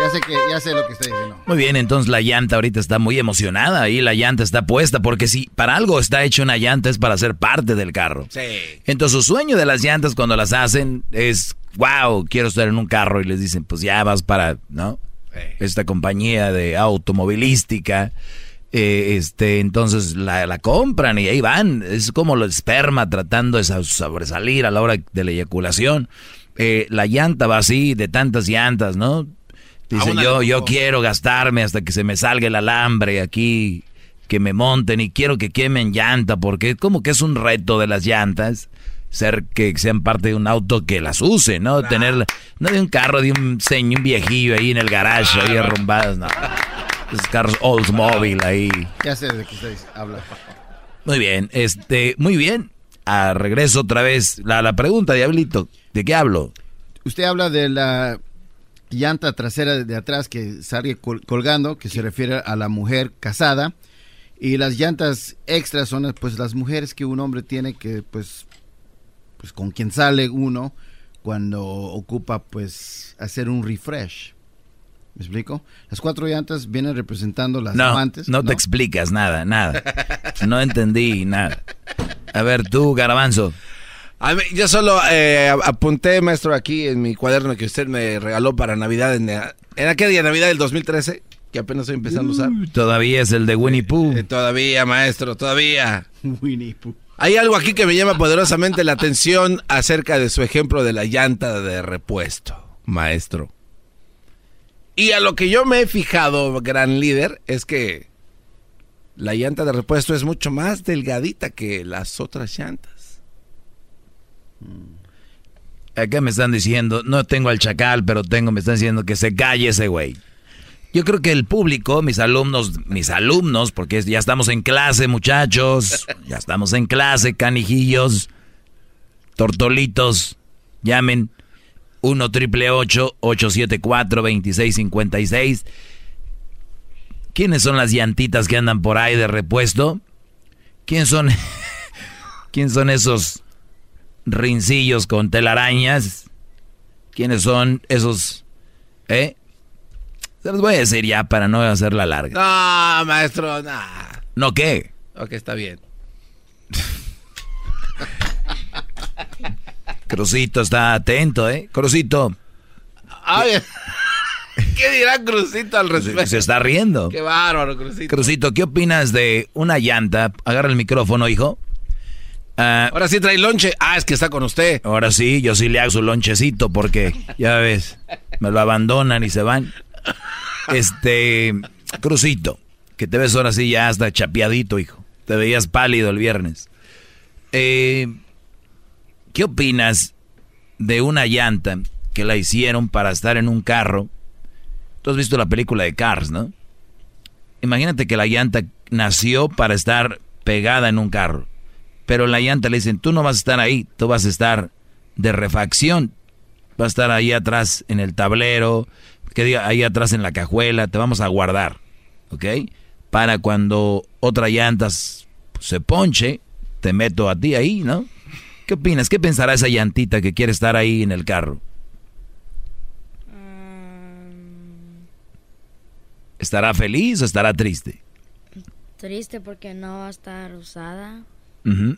[SPEAKER 6] Ya sé que ya sé lo que está diciendo.
[SPEAKER 5] Muy bien, entonces la llanta ahorita está muy emocionada y la llanta está puesta porque si para algo está hecho una llanta es para ser parte del carro.
[SPEAKER 3] Sí.
[SPEAKER 5] Entonces su sueño de las llantas cuando las hacen es, wow, quiero estar en un carro y les dicen, pues ya vas para, ¿no? Esta compañía de automovilística. Eh, este, entonces la, la compran y ahí van. Es como el esperma tratando de sa- sobresalir a la hora de la eyaculación. Eh, la llanta va así, de tantas llantas, ¿no? Dice, yo, yo quiero gastarme hasta que se me salga el alambre aquí, que me monten y quiero que quemen llanta, porque como que es un reto de las llantas, ser que sean parte de un auto que las use, ¿no? Tener, no de un carro, de un señor, un viejillo ahí en el garage, ahí arrumbadas, no. Esos carros Oldsmobile ahí.
[SPEAKER 6] Ya sé de qué estáis habla.
[SPEAKER 5] Muy bien, este, muy bien. A regreso otra vez la, la pregunta, Diablito, ¿de qué hablo?
[SPEAKER 6] Usted habla de la llanta trasera de atrás que sale col- colgando, que se refiere a la mujer casada. Y las llantas extras son pues las mujeres que un hombre tiene que pues pues con quien sale uno cuando ocupa pues hacer un refresh. ¿Me explico? Las cuatro llantas vienen representando las
[SPEAKER 5] No,
[SPEAKER 6] amantes.
[SPEAKER 5] no te explicas nada, nada. [laughs] No entendí nada. A ver, tú, Garabanzo.
[SPEAKER 3] A mí- yo solo eh, ap- apunté, maestro, aquí en mi cuaderno que usted me regaló para Navidad, en, en aquel día Navidad del 2013, que apenas estoy empezando a usar.
[SPEAKER 5] Todavía es el de Winnie Pooh.
[SPEAKER 3] Eh, todavía, maestro, todavía. [laughs]
[SPEAKER 6] Winnie Pooh.
[SPEAKER 3] Hay algo aquí que me llama poderosamente la atención acerca de su ejemplo de la llanta de repuesto, maestro. Y a lo que yo me he fijado, gran líder, es que la llanta de repuesto es mucho más delgadita que las otras llantas.
[SPEAKER 5] Acá me están diciendo, no tengo al chacal, pero tengo, me están diciendo que se calle ese güey. Yo creo que el público, mis alumnos, mis alumnos, porque ya estamos en clase, muchachos, [laughs] ya estamos en clase, canijillos, tortolitos, llamen 1 triple 874 2656. ¿Quiénes son las llantitas que andan por ahí de repuesto? ¿Quién son? [laughs] ¿Quién son esos rincillos con telarañas? ¿Quiénes son esos? ¿Eh? Se los voy a decir ya para no hacerla larga.
[SPEAKER 3] No, maestro, no.
[SPEAKER 5] ¿No qué?
[SPEAKER 3] Ok, está bien. [laughs]
[SPEAKER 5] Crucito está atento, ¿eh? Crucito.
[SPEAKER 3] Ay, ¿Qué [laughs] dirá Crucito al respecto?
[SPEAKER 5] Se está riendo.
[SPEAKER 3] Qué bárbaro, Crucito.
[SPEAKER 5] Crucito, ¿qué opinas de una llanta? Agarra el micrófono, hijo.
[SPEAKER 3] Ah, ahora sí trae lonche. Ah, es que está con usted.
[SPEAKER 5] Ahora sí, yo sí le hago su lonchecito porque, ya ves, me lo abandonan y se van. Este, Crucito, que te ves ahora sí ya hasta chapeadito, hijo. Te veías pálido el viernes. Eh, ¿Qué opinas de una llanta que la hicieron para estar en un carro? Tú has visto la película de Cars, ¿no? Imagínate que la llanta nació para estar pegada en un carro. Pero la llanta le dicen, tú no vas a estar ahí, tú vas a estar de refacción. Vas a estar ahí atrás en el tablero, que ahí atrás en la cajuela, te vamos a guardar, ¿ok? Para cuando otra llanta se ponche, te meto a ti ahí, ¿no? ¿Qué opinas? ¿Qué pensará esa llantita que quiere estar ahí en el carro? ¿Estará feliz o estará triste?
[SPEAKER 20] Triste porque no va a estar usada.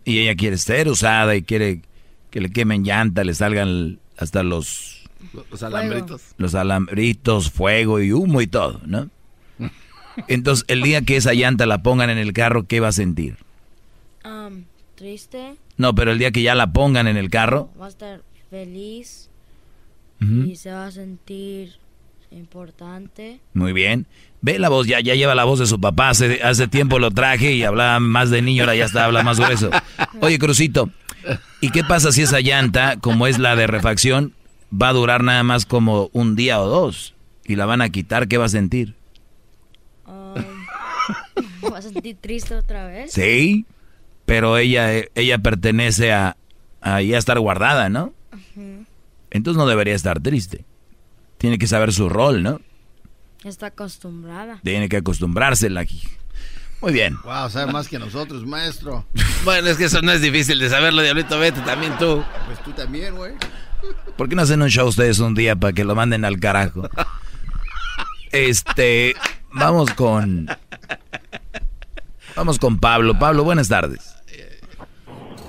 [SPEAKER 5] Y ella quiere ser usada y quiere que le quemen llanta, le salgan hasta los...
[SPEAKER 3] Los alambritos.
[SPEAKER 5] Los alambritos, fuego y humo y todo, ¿no? [laughs] Entonces, el día que esa llanta la pongan en el carro, ¿qué va a sentir?
[SPEAKER 20] Um, triste.
[SPEAKER 5] No, pero el día que ya la pongan en el carro.
[SPEAKER 20] Va a estar feliz y se va a sentir importante.
[SPEAKER 5] Muy bien. Ve la voz, ya, ya lleva la voz de su papá. Hace, hace tiempo lo traje y hablaba más de niño, ahora ya está, habla más grueso. Oye, Crucito, ¿y qué pasa si esa llanta, como es la de refacción, va a durar nada más como un día o dos? Y la van a quitar, ¿qué va a sentir? [laughs]
[SPEAKER 20] ¿Va a sentir triste otra vez?
[SPEAKER 5] Sí, pero ella, ella pertenece a, a ya estar guardada, ¿no? Entonces no debería estar triste. Tiene que saber su rol, ¿no?
[SPEAKER 20] Está acostumbrada.
[SPEAKER 5] Tiene que acostumbrársela aquí. Muy bien.
[SPEAKER 6] Wow, sabe más que nosotros, maestro. [laughs]
[SPEAKER 3] bueno, es que eso no es difícil de saberlo, Diablito. Vete también tú.
[SPEAKER 6] Pues tú también, güey.
[SPEAKER 5] ¿Por qué no hacen un show ustedes un día para que lo manden al carajo? Este, vamos con... Vamos con Pablo. Pablo, buenas tardes.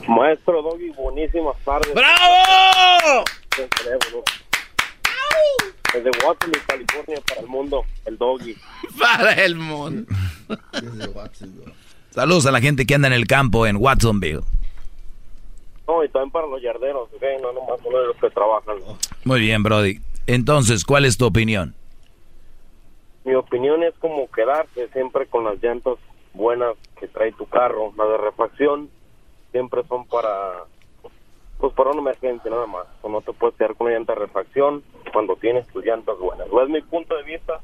[SPEAKER 19] Maestro Doggy, buenísimas tardes.
[SPEAKER 3] ¡Bravo!
[SPEAKER 19] Desde Watsonville, California, para el mundo, el Doggy.
[SPEAKER 3] Para el mundo.
[SPEAKER 5] Saludos a la gente que anda en el campo en Watsonville.
[SPEAKER 19] No, y también para los yarderos, ¿ok? No nomás uno de los que trabajan.
[SPEAKER 5] Muy bien, Brody. Entonces, ¿cuál es tu opinión?
[SPEAKER 19] Mi opinión es como quedarse siempre con las llantas buenas que trae tu carro. Las de refacción siempre son para pues para una emergencia nada más. O no te puedes quedar con una llanta de refacción cuando tienes tus llantas buenas. No es mi punto de vista,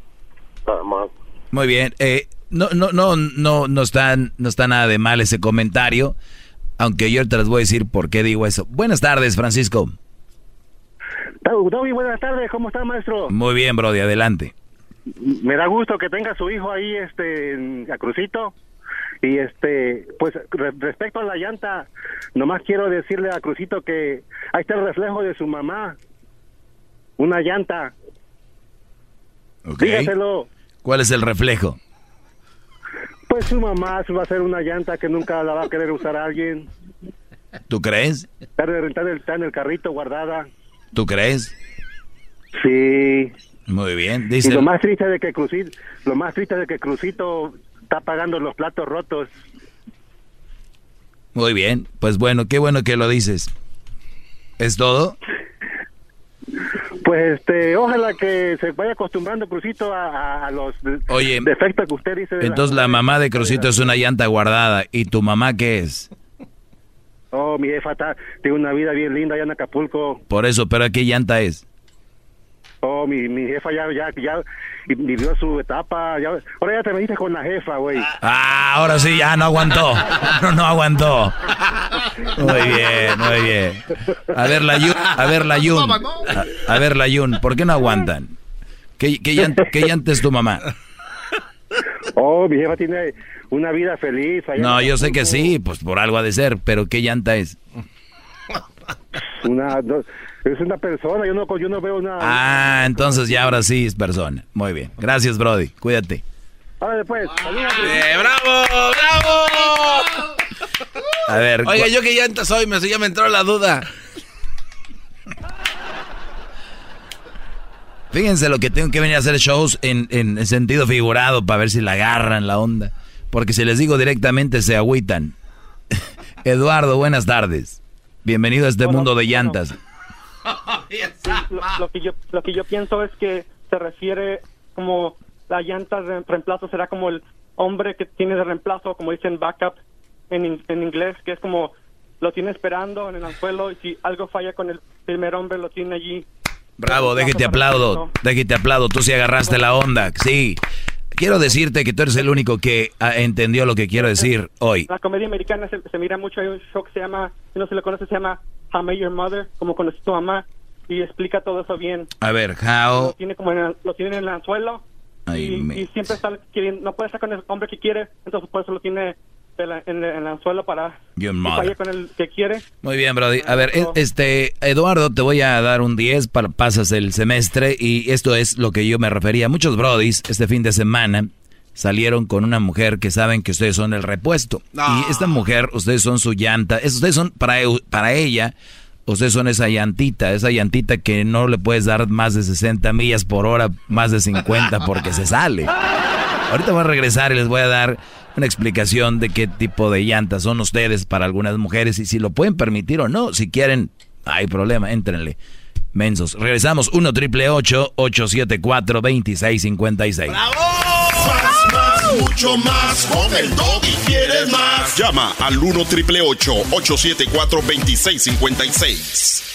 [SPEAKER 19] nada más.
[SPEAKER 5] Muy bien. Eh, no, no, no, no, no está, no está nada de mal ese comentario. Aunque yo te les voy a decir por qué digo eso. Buenas tardes, Francisco.
[SPEAKER 19] Doggy, buenas tardes. ¿Cómo está, maestro?
[SPEAKER 5] Muy bien, Brody. Adelante.
[SPEAKER 19] Me da gusto que tenga su hijo ahí, este, en a Crucito. Y este, pues re- respecto a la llanta, nomás quiero decirle a Crucito que ahí está el reflejo de su mamá. Una llanta.
[SPEAKER 5] Ok.
[SPEAKER 19] Dígaselo.
[SPEAKER 5] ¿Cuál es el reflejo?
[SPEAKER 19] Pues su mamá va a ser una llanta que nunca la va a querer usar alguien.
[SPEAKER 5] ¿Tú crees?
[SPEAKER 19] Está en, el, está en el carrito guardada.
[SPEAKER 5] ¿Tú crees?
[SPEAKER 19] Sí.
[SPEAKER 5] Muy bien.
[SPEAKER 19] Y
[SPEAKER 5] Dice,
[SPEAKER 19] lo más triste de que Crucito, lo más triste de que Crucito está pagando los platos rotos.
[SPEAKER 5] muy bien. Pues bueno, qué bueno que lo dices. ¿Es todo?
[SPEAKER 21] Pues este, ojalá que se vaya acostumbrando Crucito a, a los
[SPEAKER 5] Oye,
[SPEAKER 21] defectos que usted dice.
[SPEAKER 5] Entonces la mamá de Crucito es una llanta guardada. ¿Y tu mamá qué es?
[SPEAKER 21] Oh, mi jefa está, tiene una vida bien linda allá en Acapulco.
[SPEAKER 5] Por eso, pero ¿qué llanta es?
[SPEAKER 21] Oh, mi, mi jefa ya, ya, ya vivió su etapa. Ya, ahora ya te veniste con la jefa, güey.
[SPEAKER 5] Ah, ahora sí, ya no aguantó. [laughs] No, no aguantó. Muy bien, muy bien. A ver, la Yun, a ver, la Yun. A, a ver, la Yun, ¿por qué no aguantan? ¿Qué, qué, llanta, qué llanta es tu mamá?
[SPEAKER 21] Oh, mi jefa tiene una vida feliz. allá
[SPEAKER 5] No, yo sé que sí, pues por algo ha de ser, pero ¿qué llanta es?
[SPEAKER 21] Una, no, es una persona, yo no, yo no veo una...
[SPEAKER 5] Ah, entonces ya ahora sí es persona. Muy bien. Gracias, Brody. Cuídate.
[SPEAKER 21] Ahora después.
[SPEAKER 3] Eh, ¡Bravo! ¡Bravo!
[SPEAKER 5] A ver.
[SPEAKER 3] Oiga, yo que llanta soy, me, ya me entró la duda.
[SPEAKER 5] Fíjense lo que tengo que venir a hacer shows en, en sentido figurado para ver si la agarran la onda. Porque si les digo directamente se agüitan. [laughs] Eduardo, buenas tardes. Bienvenido a este mundo de llantas. [laughs]
[SPEAKER 22] Lo, lo que yo lo que yo pienso es que se refiere como la llanta de reemplazo será como el hombre que tiene de reemplazo como dicen backup en, in- en inglés que es como lo tiene esperando en el anzuelo y si algo falla con el primer hombre lo tiene allí
[SPEAKER 5] Bravo, déjate aplaudo. Déjate aplaudo. Tú sí agarraste la onda. Sí. Quiero decirte que tú eres el único que ah, entendió lo que quiero decir hoy.
[SPEAKER 22] la comedia americana se, se mira mucho hay un show que se llama si no se lo conoce se llama How Met Your Mother como conocí a tu mamá y explica todo eso bien
[SPEAKER 5] A ver,
[SPEAKER 22] lo
[SPEAKER 5] how...
[SPEAKER 22] tiene como en el, lo tiene en el anzuelo y, y siempre está queriendo, no puede estar con el hombre que quiere, entonces por eso lo tiene en, la- en en el anzuelo para que falle con el que quiere.
[SPEAKER 5] Muy bien, Brody. A ver, este, Eduardo, te voy a dar un 10 para pasas el semestre y esto es lo que yo me refería. Muchos Brodis este fin de semana salieron con una mujer que saben que ustedes son el repuesto. Y esta mujer, ustedes son su llanta, es- ustedes son para, para ella, ustedes son esa llantita, esa llantita que no le puedes dar más de 60 millas por hora, más de 50 porque se sale. Ahorita voy a regresar y les voy a dar una explicación de qué tipo de llantas son ustedes para algunas mujeres y si lo pueden permitir o no. Si quieren, hay problema, éntrenle. Mensos. Regresamos 1 triple 874 2656.
[SPEAKER 1] Más, más, mucho más. Con el y quieres más.
[SPEAKER 23] Llama al 1 triple 874 2656.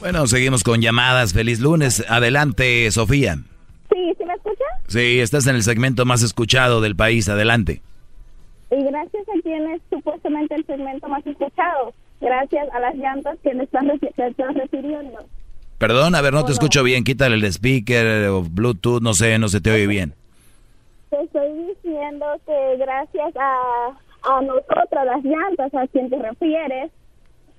[SPEAKER 5] Bueno, seguimos con llamadas. Feliz lunes. Adelante, Sofía.
[SPEAKER 18] Sí, ¿sí me escucha?
[SPEAKER 5] Sí, estás en el segmento más escuchado del país. Adelante.
[SPEAKER 18] Y gracias a quien es supuestamente el segmento más escuchado. Gracias a las llantas que me están, reci- te están refiriendo.
[SPEAKER 5] Perdón, a ver, no te escucho bien. Quítale el speaker o Bluetooth, no sé, no se te oye bien.
[SPEAKER 18] Te estoy diciendo que gracias a, a nosotras, las llantas, a quien te refieres,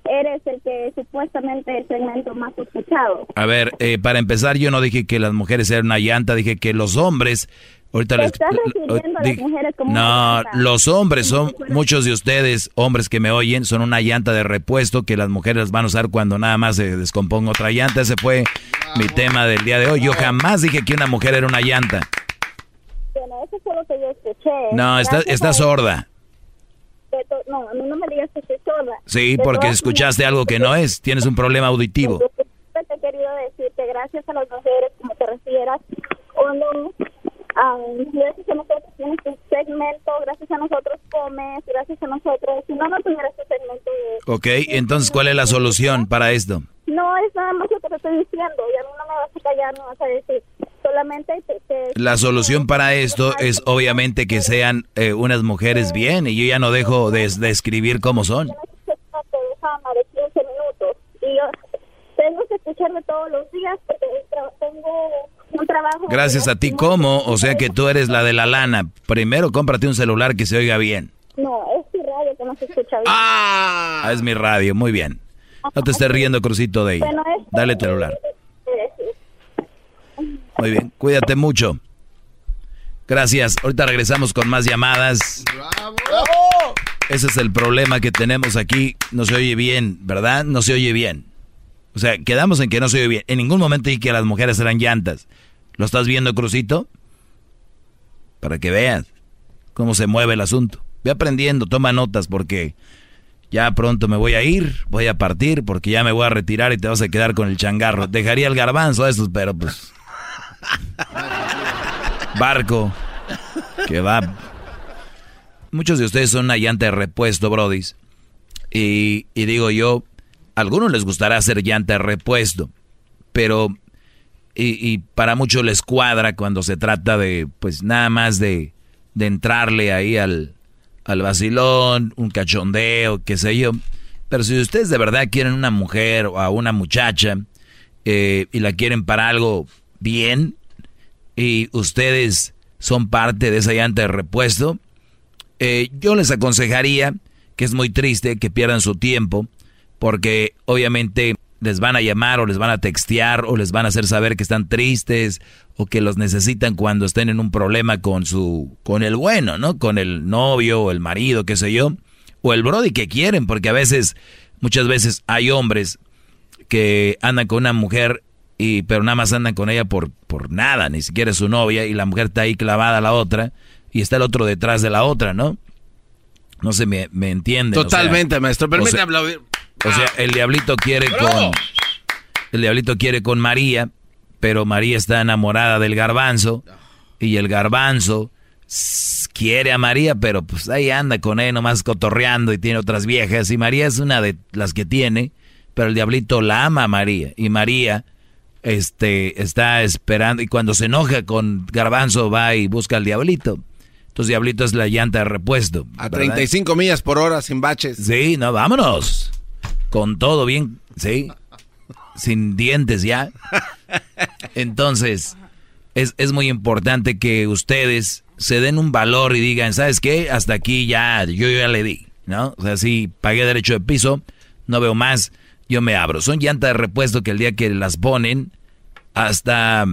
[SPEAKER 18] eres el que supuestamente el segmento más escuchado.
[SPEAKER 5] A ver, eh, para empezar, yo no dije que las mujeres eran una llanta, dije que los hombres. Ahorita les.
[SPEAKER 18] estás refiriendo a las mujeres como
[SPEAKER 5] no, los hombres son, muchos de ustedes, hombres que me oyen, son una llanta de repuesto que las mujeres van a usar cuando nada más se descomponga otra llanta. Ese fue mi tema del día de hoy. Yo jamás dije que una mujer era una llanta.
[SPEAKER 18] Bueno, eso fue lo que yo escuché.
[SPEAKER 5] No, está, está sorda.
[SPEAKER 18] No, a mí no me digas que estoy sorda.
[SPEAKER 5] Sí, porque escuchaste algo que no es. Tienes un problema auditivo. [laughs]
[SPEAKER 18] Te he querido decir que gracias a las mujeres, como te refieras, o gracias a nosotros tienes tu segmento, gracias a nosotros comes, gracias a nosotros, si no, no tuvieras tu segmento de...
[SPEAKER 5] Ok, entonces, ¿cuál es la solución para esto?
[SPEAKER 18] No, es nada más lo que te estoy diciendo, y a mí no me vas a callar, no vas a decir, solamente te... te-
[SPEAKER 5] La solución para esto es obviamente que sean eh, unas mujeres bien y yo ya no dejo de describir cómo son.
[SPEAKER 18] de 15 minutos, y yo tengo que escucharme todos los días porque tengo un trabajo...
[SPEAKER 5] Gracias a ti, ¿cómo? O sea que tú eres la de la lana. Primero cómprate un celular que se oiga bien.
[SPEAKER 18] No, es tu radio que no se escucha bien.
[SPEAKER 5] Ah, es mi radio, muy bien. No te estés riendo, Crucito de ella.
[SPEAKER 18] Bueno, es-
[SPEAKER 5] Dale el celular. Muy bien, cuídate mucho. Gracias. Ahorita regresamos con más llamadas. Ese es el problema que tenemos aquí. No se oye bien, ¿verdad? No se oye bien. O sea, quedamos en que no se oye bien. En ningún momento dije que las mujeres eran llantas. ¿Lo estás viendo, Crucito? Para que veas cómo se mueve el asunto. Ve aprendiendo, toma notas porque ya pronto me voy a ir, voy a partir porque ya me voy a retirar y te vas a quedar con el changarro. Dejaría el garbanzo a esos, pero pues... Barco, que va... Muchos de ustedes son una llanta de repuesto, brodis. Y, y digo yo, a algunos les gustará hacer llanta de repuesto, pero... Y, y, para muchos les cuadra cuando se trata de, pues nada más de, de entrarle ahí al, al vacilón, un cachondeo, qué sé yo. Pero si ustedes de verdad quieren una mujer o a una muchacha eh, y la quieren para algo bien y ustedes son parte de esa llanta de repuesto, eh, yo les aconsejaría que es muy triste que pierdan su tiempo porque obviamente les van a llamar o les van a textear o les van a hacer saber que están tristes o que los necesitan cuando estén en un problema con su con el bueno, ¿no? Con el novio o el marido, qué sé yo, o el brody que quieren, porque a veces muchas veces hay hombres que andan con una mujer y pero nada más andan con ella por por nada, ni siquiera es su novia y la mujer está ahí clavada a la otra y está el otro detrás de la otra, ¿no? No se me, me entiende.
[SPEAKER 3] Totalmente, maestro. Permítame.
[SPEAKER 5] O sea, el diablito quiere con. El diablito quiere con María, pero María está enamorada del garbanzo. Y el garbanzo quiere a María, pero pues ahí anda con él nomás cotorreando y tiene otras viejas. Y María es una de las que tiene, pero el diablito la ama a María. Y María este, está esperando. Y cuando se enoja con garbanzo, va y busca al diablito. Entonces, diablito es la llanta de repuesto.
[SPEAKER 3] A 35 millas por hora sin baches.
[SPEAKER 5] Sí, no, vámonos con todo bien, ¿sí? Sin dientes ya. Entonces, es, es, muy importante que ustedes se den un valor y digan, ¿sabes qué? Hasta aquí ya, yo ya le di, ¿no? O sea, si pagué derecho de piso, no veo más, yo me abro. Son llantas de repuesto que el día que las ponen, hasta,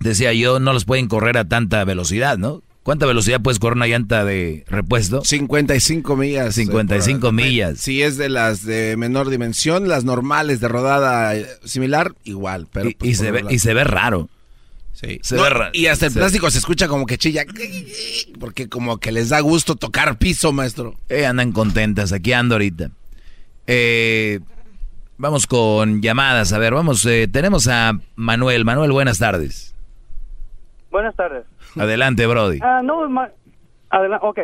[SPEAKER 5] decía yo, no los pueden correr a tanta velocidad, ¿no? ¿Cuánta velocidad puedes correr una llanta de repuesto?
[SPEAKER 3] 55 millas.
[SPEAKER 5] 55
[SPEAKER 3] eh,
[SPEAKER 5] millas.
[SPEAKER 3] Si es de las de menor dimensión, las normales de rodada eh, similar, igual. Pero
[SPEAKER 5] y, pues se ve, y se ve raro.
[SPEAKER 3] Sí. Se ve raro. Y hasta el plástico se escucha como que chilla. Porque como que les da gusto tocar piso, maestro.
[SPEAKER 5] Eh, andan contentas. Aquí ando ahorita. Eh, vamos con llamadas. A ver, vamos. tenemos a Manuel. Manuel, buenas tardes.
[SPEAKER 24] Buenas tardes.
[SPEAKER 5] Adelante, Brody.
[SPEAKER 24] Ah, no, adelante, ok.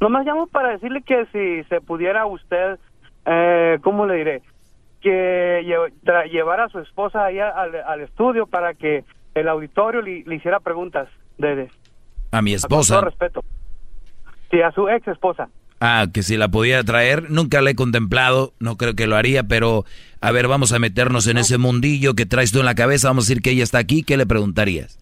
[SPEAKER 24] Nomás llamo para decirle que si se pudiera usted, eh, ¿cómo le diré? Que llevara a su esposa allá al, estudio para que el auditorio le, hiciera preguntas de,
[SPEAKER 5] a mi esposa.
[SPEAKER 24] A todo respeto. Sí, a su ex esposa.
[SPEAKER 5] Ah, que si la pudiera traer, nunca la he contemplado, no creo que lo haría, pero a ver, vamos a meternos en ese mundillo que traes tú en la cabeza, vamos a decir que ella está aquí, ¿qué le preguntarías?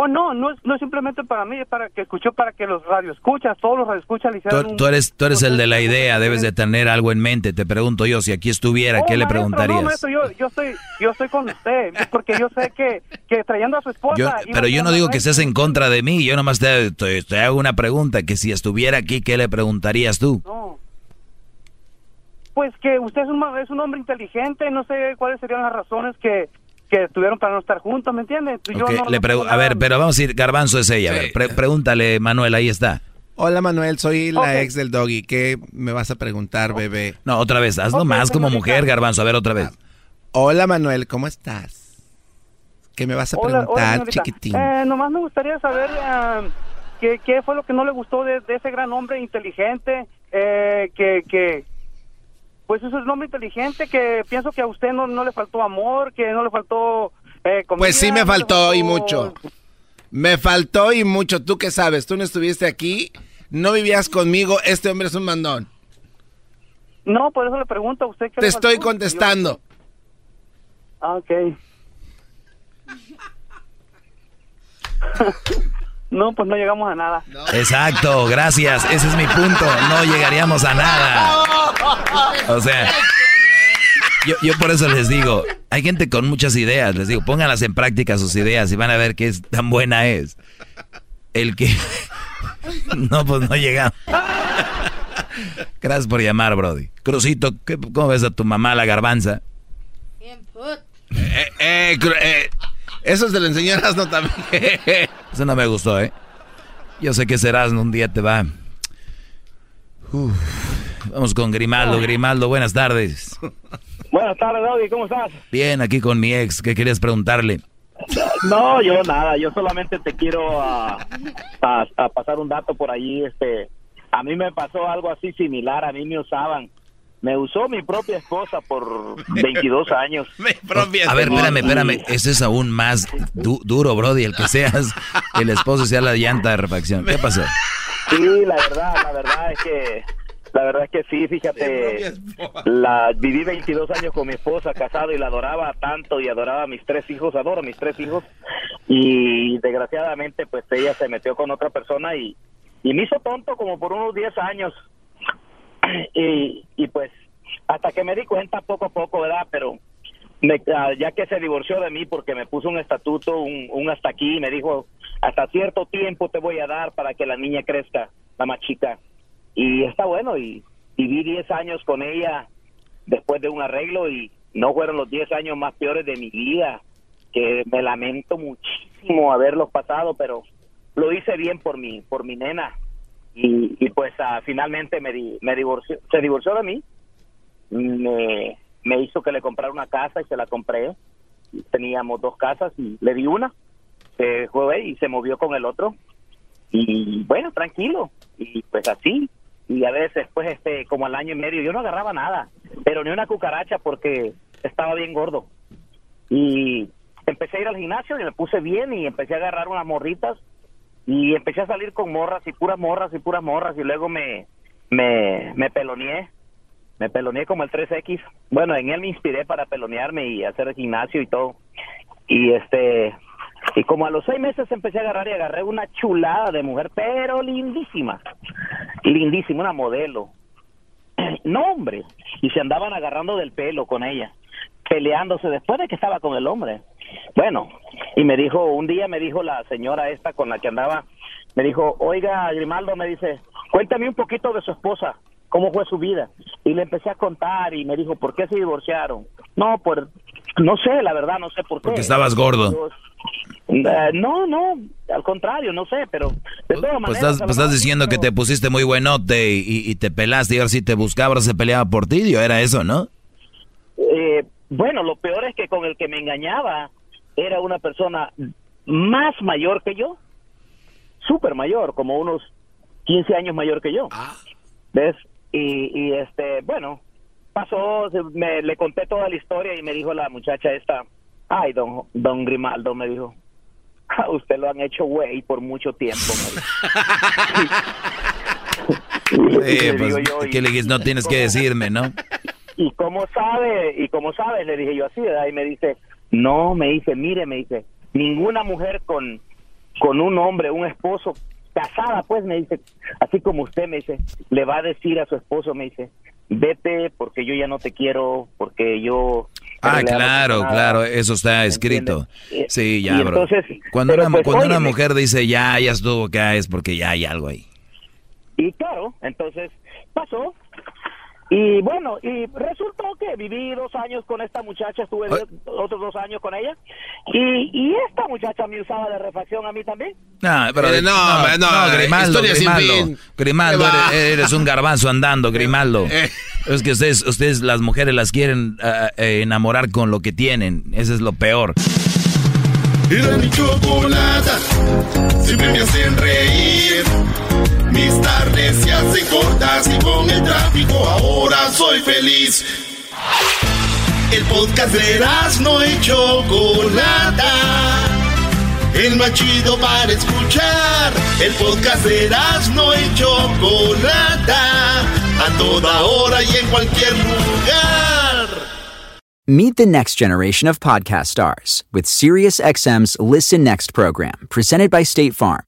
[SPEAKER 24] Oh, no, no es, no es simplemente para mí, es para que escuchó, para que los radioescuchas, todos los radioescuchas le hicieran
[SPEAKER 5] tú, tú, eres, tú eres el de la idea, debes de tener algo en mente. Te pregunto yo, si aquí estuviera, ¿qué le preguntarías?
[SPEAKER 24] No, maestro, yo, yo, estoy, yo estoy con usted, porque yo sé que, que trayendo a su esposa...
[SPEAKER 5] pero yo no digo que estés en contra de mí, yo nomás te, te, hago una pregunta, que si estuviera aquí, ¿qué le preguntarías tú?
[SPEAKER 24] No. Pues que usted es un, es un hombre inteligente, no sé cuáles serían las razones que que estuvieron para no estar juntos, ¿me entiendes?
[SPEAKER 5] a ver, pero vamos a ir, Garbanzo es ella. A ver, pregúntale, Manuel, ahí está.
[SPEAKER 3] Hola Manuel, soy la ex del doggy. ¿Qué me vas a preguntar, bebé?
[SPEAKER 5] No, otra vez, hazlo más como mujer, Garbanzo. A ver, otra vez.
[SPEAKER 3] Hola Manuel, ¿cómo estás? ¿Qué me vas a preguntar, chiquitín?
[SPEAKER 24] Eh, nomás me gustaría saber eh, qué, qué, fue lo que no le gustó de, ese gran hombre inteligente eh, que, que, pues eso es un hombre inteligente que pienso que a usted no, no le faltó amor, que no le faltó eh,
[SPEAKER 3] Pues sí me faltó, y mucho. Me faltó y mucho. ¿Tú qué sabes? Tú no estuviste aquí, no vivías conmigo, este hombre es un mandón.
[SPEAKER 24] No, por eso le pregunto a usted.
[SPEAKER 3] Te estoy contestando.
[SPEAKER 24] Ah, ok. [laughs] No, pues no llegamos a nada.
[SPEAKER 5] Exacto, gracias. Ese es mi punto. No llegaríamos a nada. O sea, yo, yo, por eso les digo, hay gente con muchas ideas. Les digo, pónganlas en práctica sus ideas y van a ver qué es, tan buena es. El que... [laughs] No, pues no llegamos. Gracias por llamar, Brody. Crucito, ¿cómo ves a tu mamá la garbanza?
[SPEAKER 3] Bien, put. Eh, eh, eh eso se lo enseñó Erasmo también.
[SPEAKER 5] Eso no me gustó, ¿eh? Yo sé que Erasmo un día te va, Vamos con Grimaldo. Grimaldo, buenas tardes.
[SPEAKER 25] Buenas tardes, Doggy, ¿cómo estás?
[SPEAKER 5] Bien, aquí con mi ex. ¿Qué querías preguntarle?
[SPEAKER 25] No, yo nada, yo solamente te quiero a, a, pasar un dato por ahí. Este, a mí me pasó algo así similar, a mí me usaban. Me usó mi propia esposa por 22 años. [laughs]
[SPEAKER 5] a ver, espérame, espérame. Ese es aún más duro, Brody, el que seas el esposo sea la llanta de refacción. ¿Qué pasó?
[SPEAKER 25] Sí, la verdad, la verdad es que la verdad es que sí, fíjate, la viví 22 años con mi esposa, casado y la adoraba tanto y adoraba a mis tres hijos, adoro a mis tres hijos y desgraciadamente pues ella se metió con otra persona y, y me hizo tonto como por unos 10 años y, y pues hasta que me di cuenta poco a poco, ¿verdad? Pero ah, ya que se divorció de mí porque me puso un estatuto, un, hasta aquí, me dijo, hasta cierto tiempo te voy a dar para que la niña crezca, la más chica y está bueno y viví 10 años con ella después de un arreglo y no fueron los 10 años más peores de mi vida, que me lamento muchísimo haberlos pasado, pero lo hice bien por mi, por mi nena. Y, y pues uh, finalmente me, me divorció, se divorció de mí, me, me hizo que le comprara una casa y se la compré. Teníamos dos casas y le di una, se fue y se movió con el otro. Y bueno, tranquilo. Y pues así, y a veces pues este como al año y medio yo no agarraba nada pero ni una cucaracha porque estaba bien gordo y empecé a ir al gimnasio y me puse bien y empecé a agarrar unas morritas y empecé a salir con morras y puras morras y puras morras y luego me me me peloneé me peloneé como el 3X bueno en él me inspiré para pelonearme y hacer el gimnasio y todo. Y este y como a los seis meses empecé a agarrar y agarré una chulada de mujer, pero lindísima, lindísima, una modelo. [clears throat] No, hombre, y se andaban agarrando del pelo con ella, peleándose después de que estaba con el hombre. Bueno, y me dijo, un día me dijo la señora esta con la que andaba, me dijo, oiga, Grimaldo, me dice, cuéntame un poquito de su esposa, cómo fue su vida. Y le empecé a contar y me dijo, ¿por qué se divorciaron? No, por, no sé, la verdad, no sé por qué.
[SPEAKER 5] Porque estabas gordo.
[SPEAKER 25] Eh, no, no, al contrario, no sé, pero de todas
[SPEAKER 5] pues maneras... Estás, pues estás diciendo que te pusiste muy buenote y, y, te pelaste y ahora si te buscaba se peleaba por ti, yo era eso, ¿no?
[SPEAKER 25] Eh, bueno, lo peor es que con el que me engañaba era una persona más mayor que yo, súper mayor, como unos 15 años mayor que yo. Ah. ¿Ves? Y, y este, bueno, pasó, me, le conté toda la historia y me dijo la muchacha esta, ay, don, don Grimaldo, me dijo, a usted lo han hecho güey por mucho tiempo. [laughs]
[SPEAKER 5] eh, pues, ¿qué le No tienes que decirme, ¿no?
[SPEAKER 25] Y cómo sabe, y cómo sabe, le dije yo así, ¿verdad? Y me dice, no, me dice, mire, me dice, ninguna mujer con, con un hombre, un esposo, casada, pues, me dice, así como usted me dice, le va a decir a su esposo, me dice, vete porque yo ya no te quiero, porque yo...
[SPEAKER 5] Ah, claro, claro, eso está escrito. Sí, ya, bro. cuando una, pues, cuando una mujer dice ya, ya estuvo acá, es porque ya hay algo ahí.
[SPEAKER 25] Y claro, entonces pasó, y bueno, y resultó que viví dos años con esta muchacha, estuve otros dos años con ella, y, y esta muchacha me usaba de refacción a mí también.
[SPEAKER 5] Nah, pero, eh, no, no, no, Grimaldo, Grimaldo, Grimaldo eres, un garbanzo andando, Grimaldo. Eh. Es que ustedes, ustedes las mujeres las quieren uh, enamorar con lo que tienen, eso es lo peor.
[SPEAKER 1] Era mi chocolata, siempre me hacen reír. Mis tardes se hacen cortas y con el tráfico ahora soy feliz. El podcast de no y Chocolata. El más para escuchar. El podcast de no y Chocolata. A toda hora y en cualquier lugar.
[SPEAKER 26] Meet the next generation of podcast stars with SiriusXM's Listen Next program, presented by State Farm.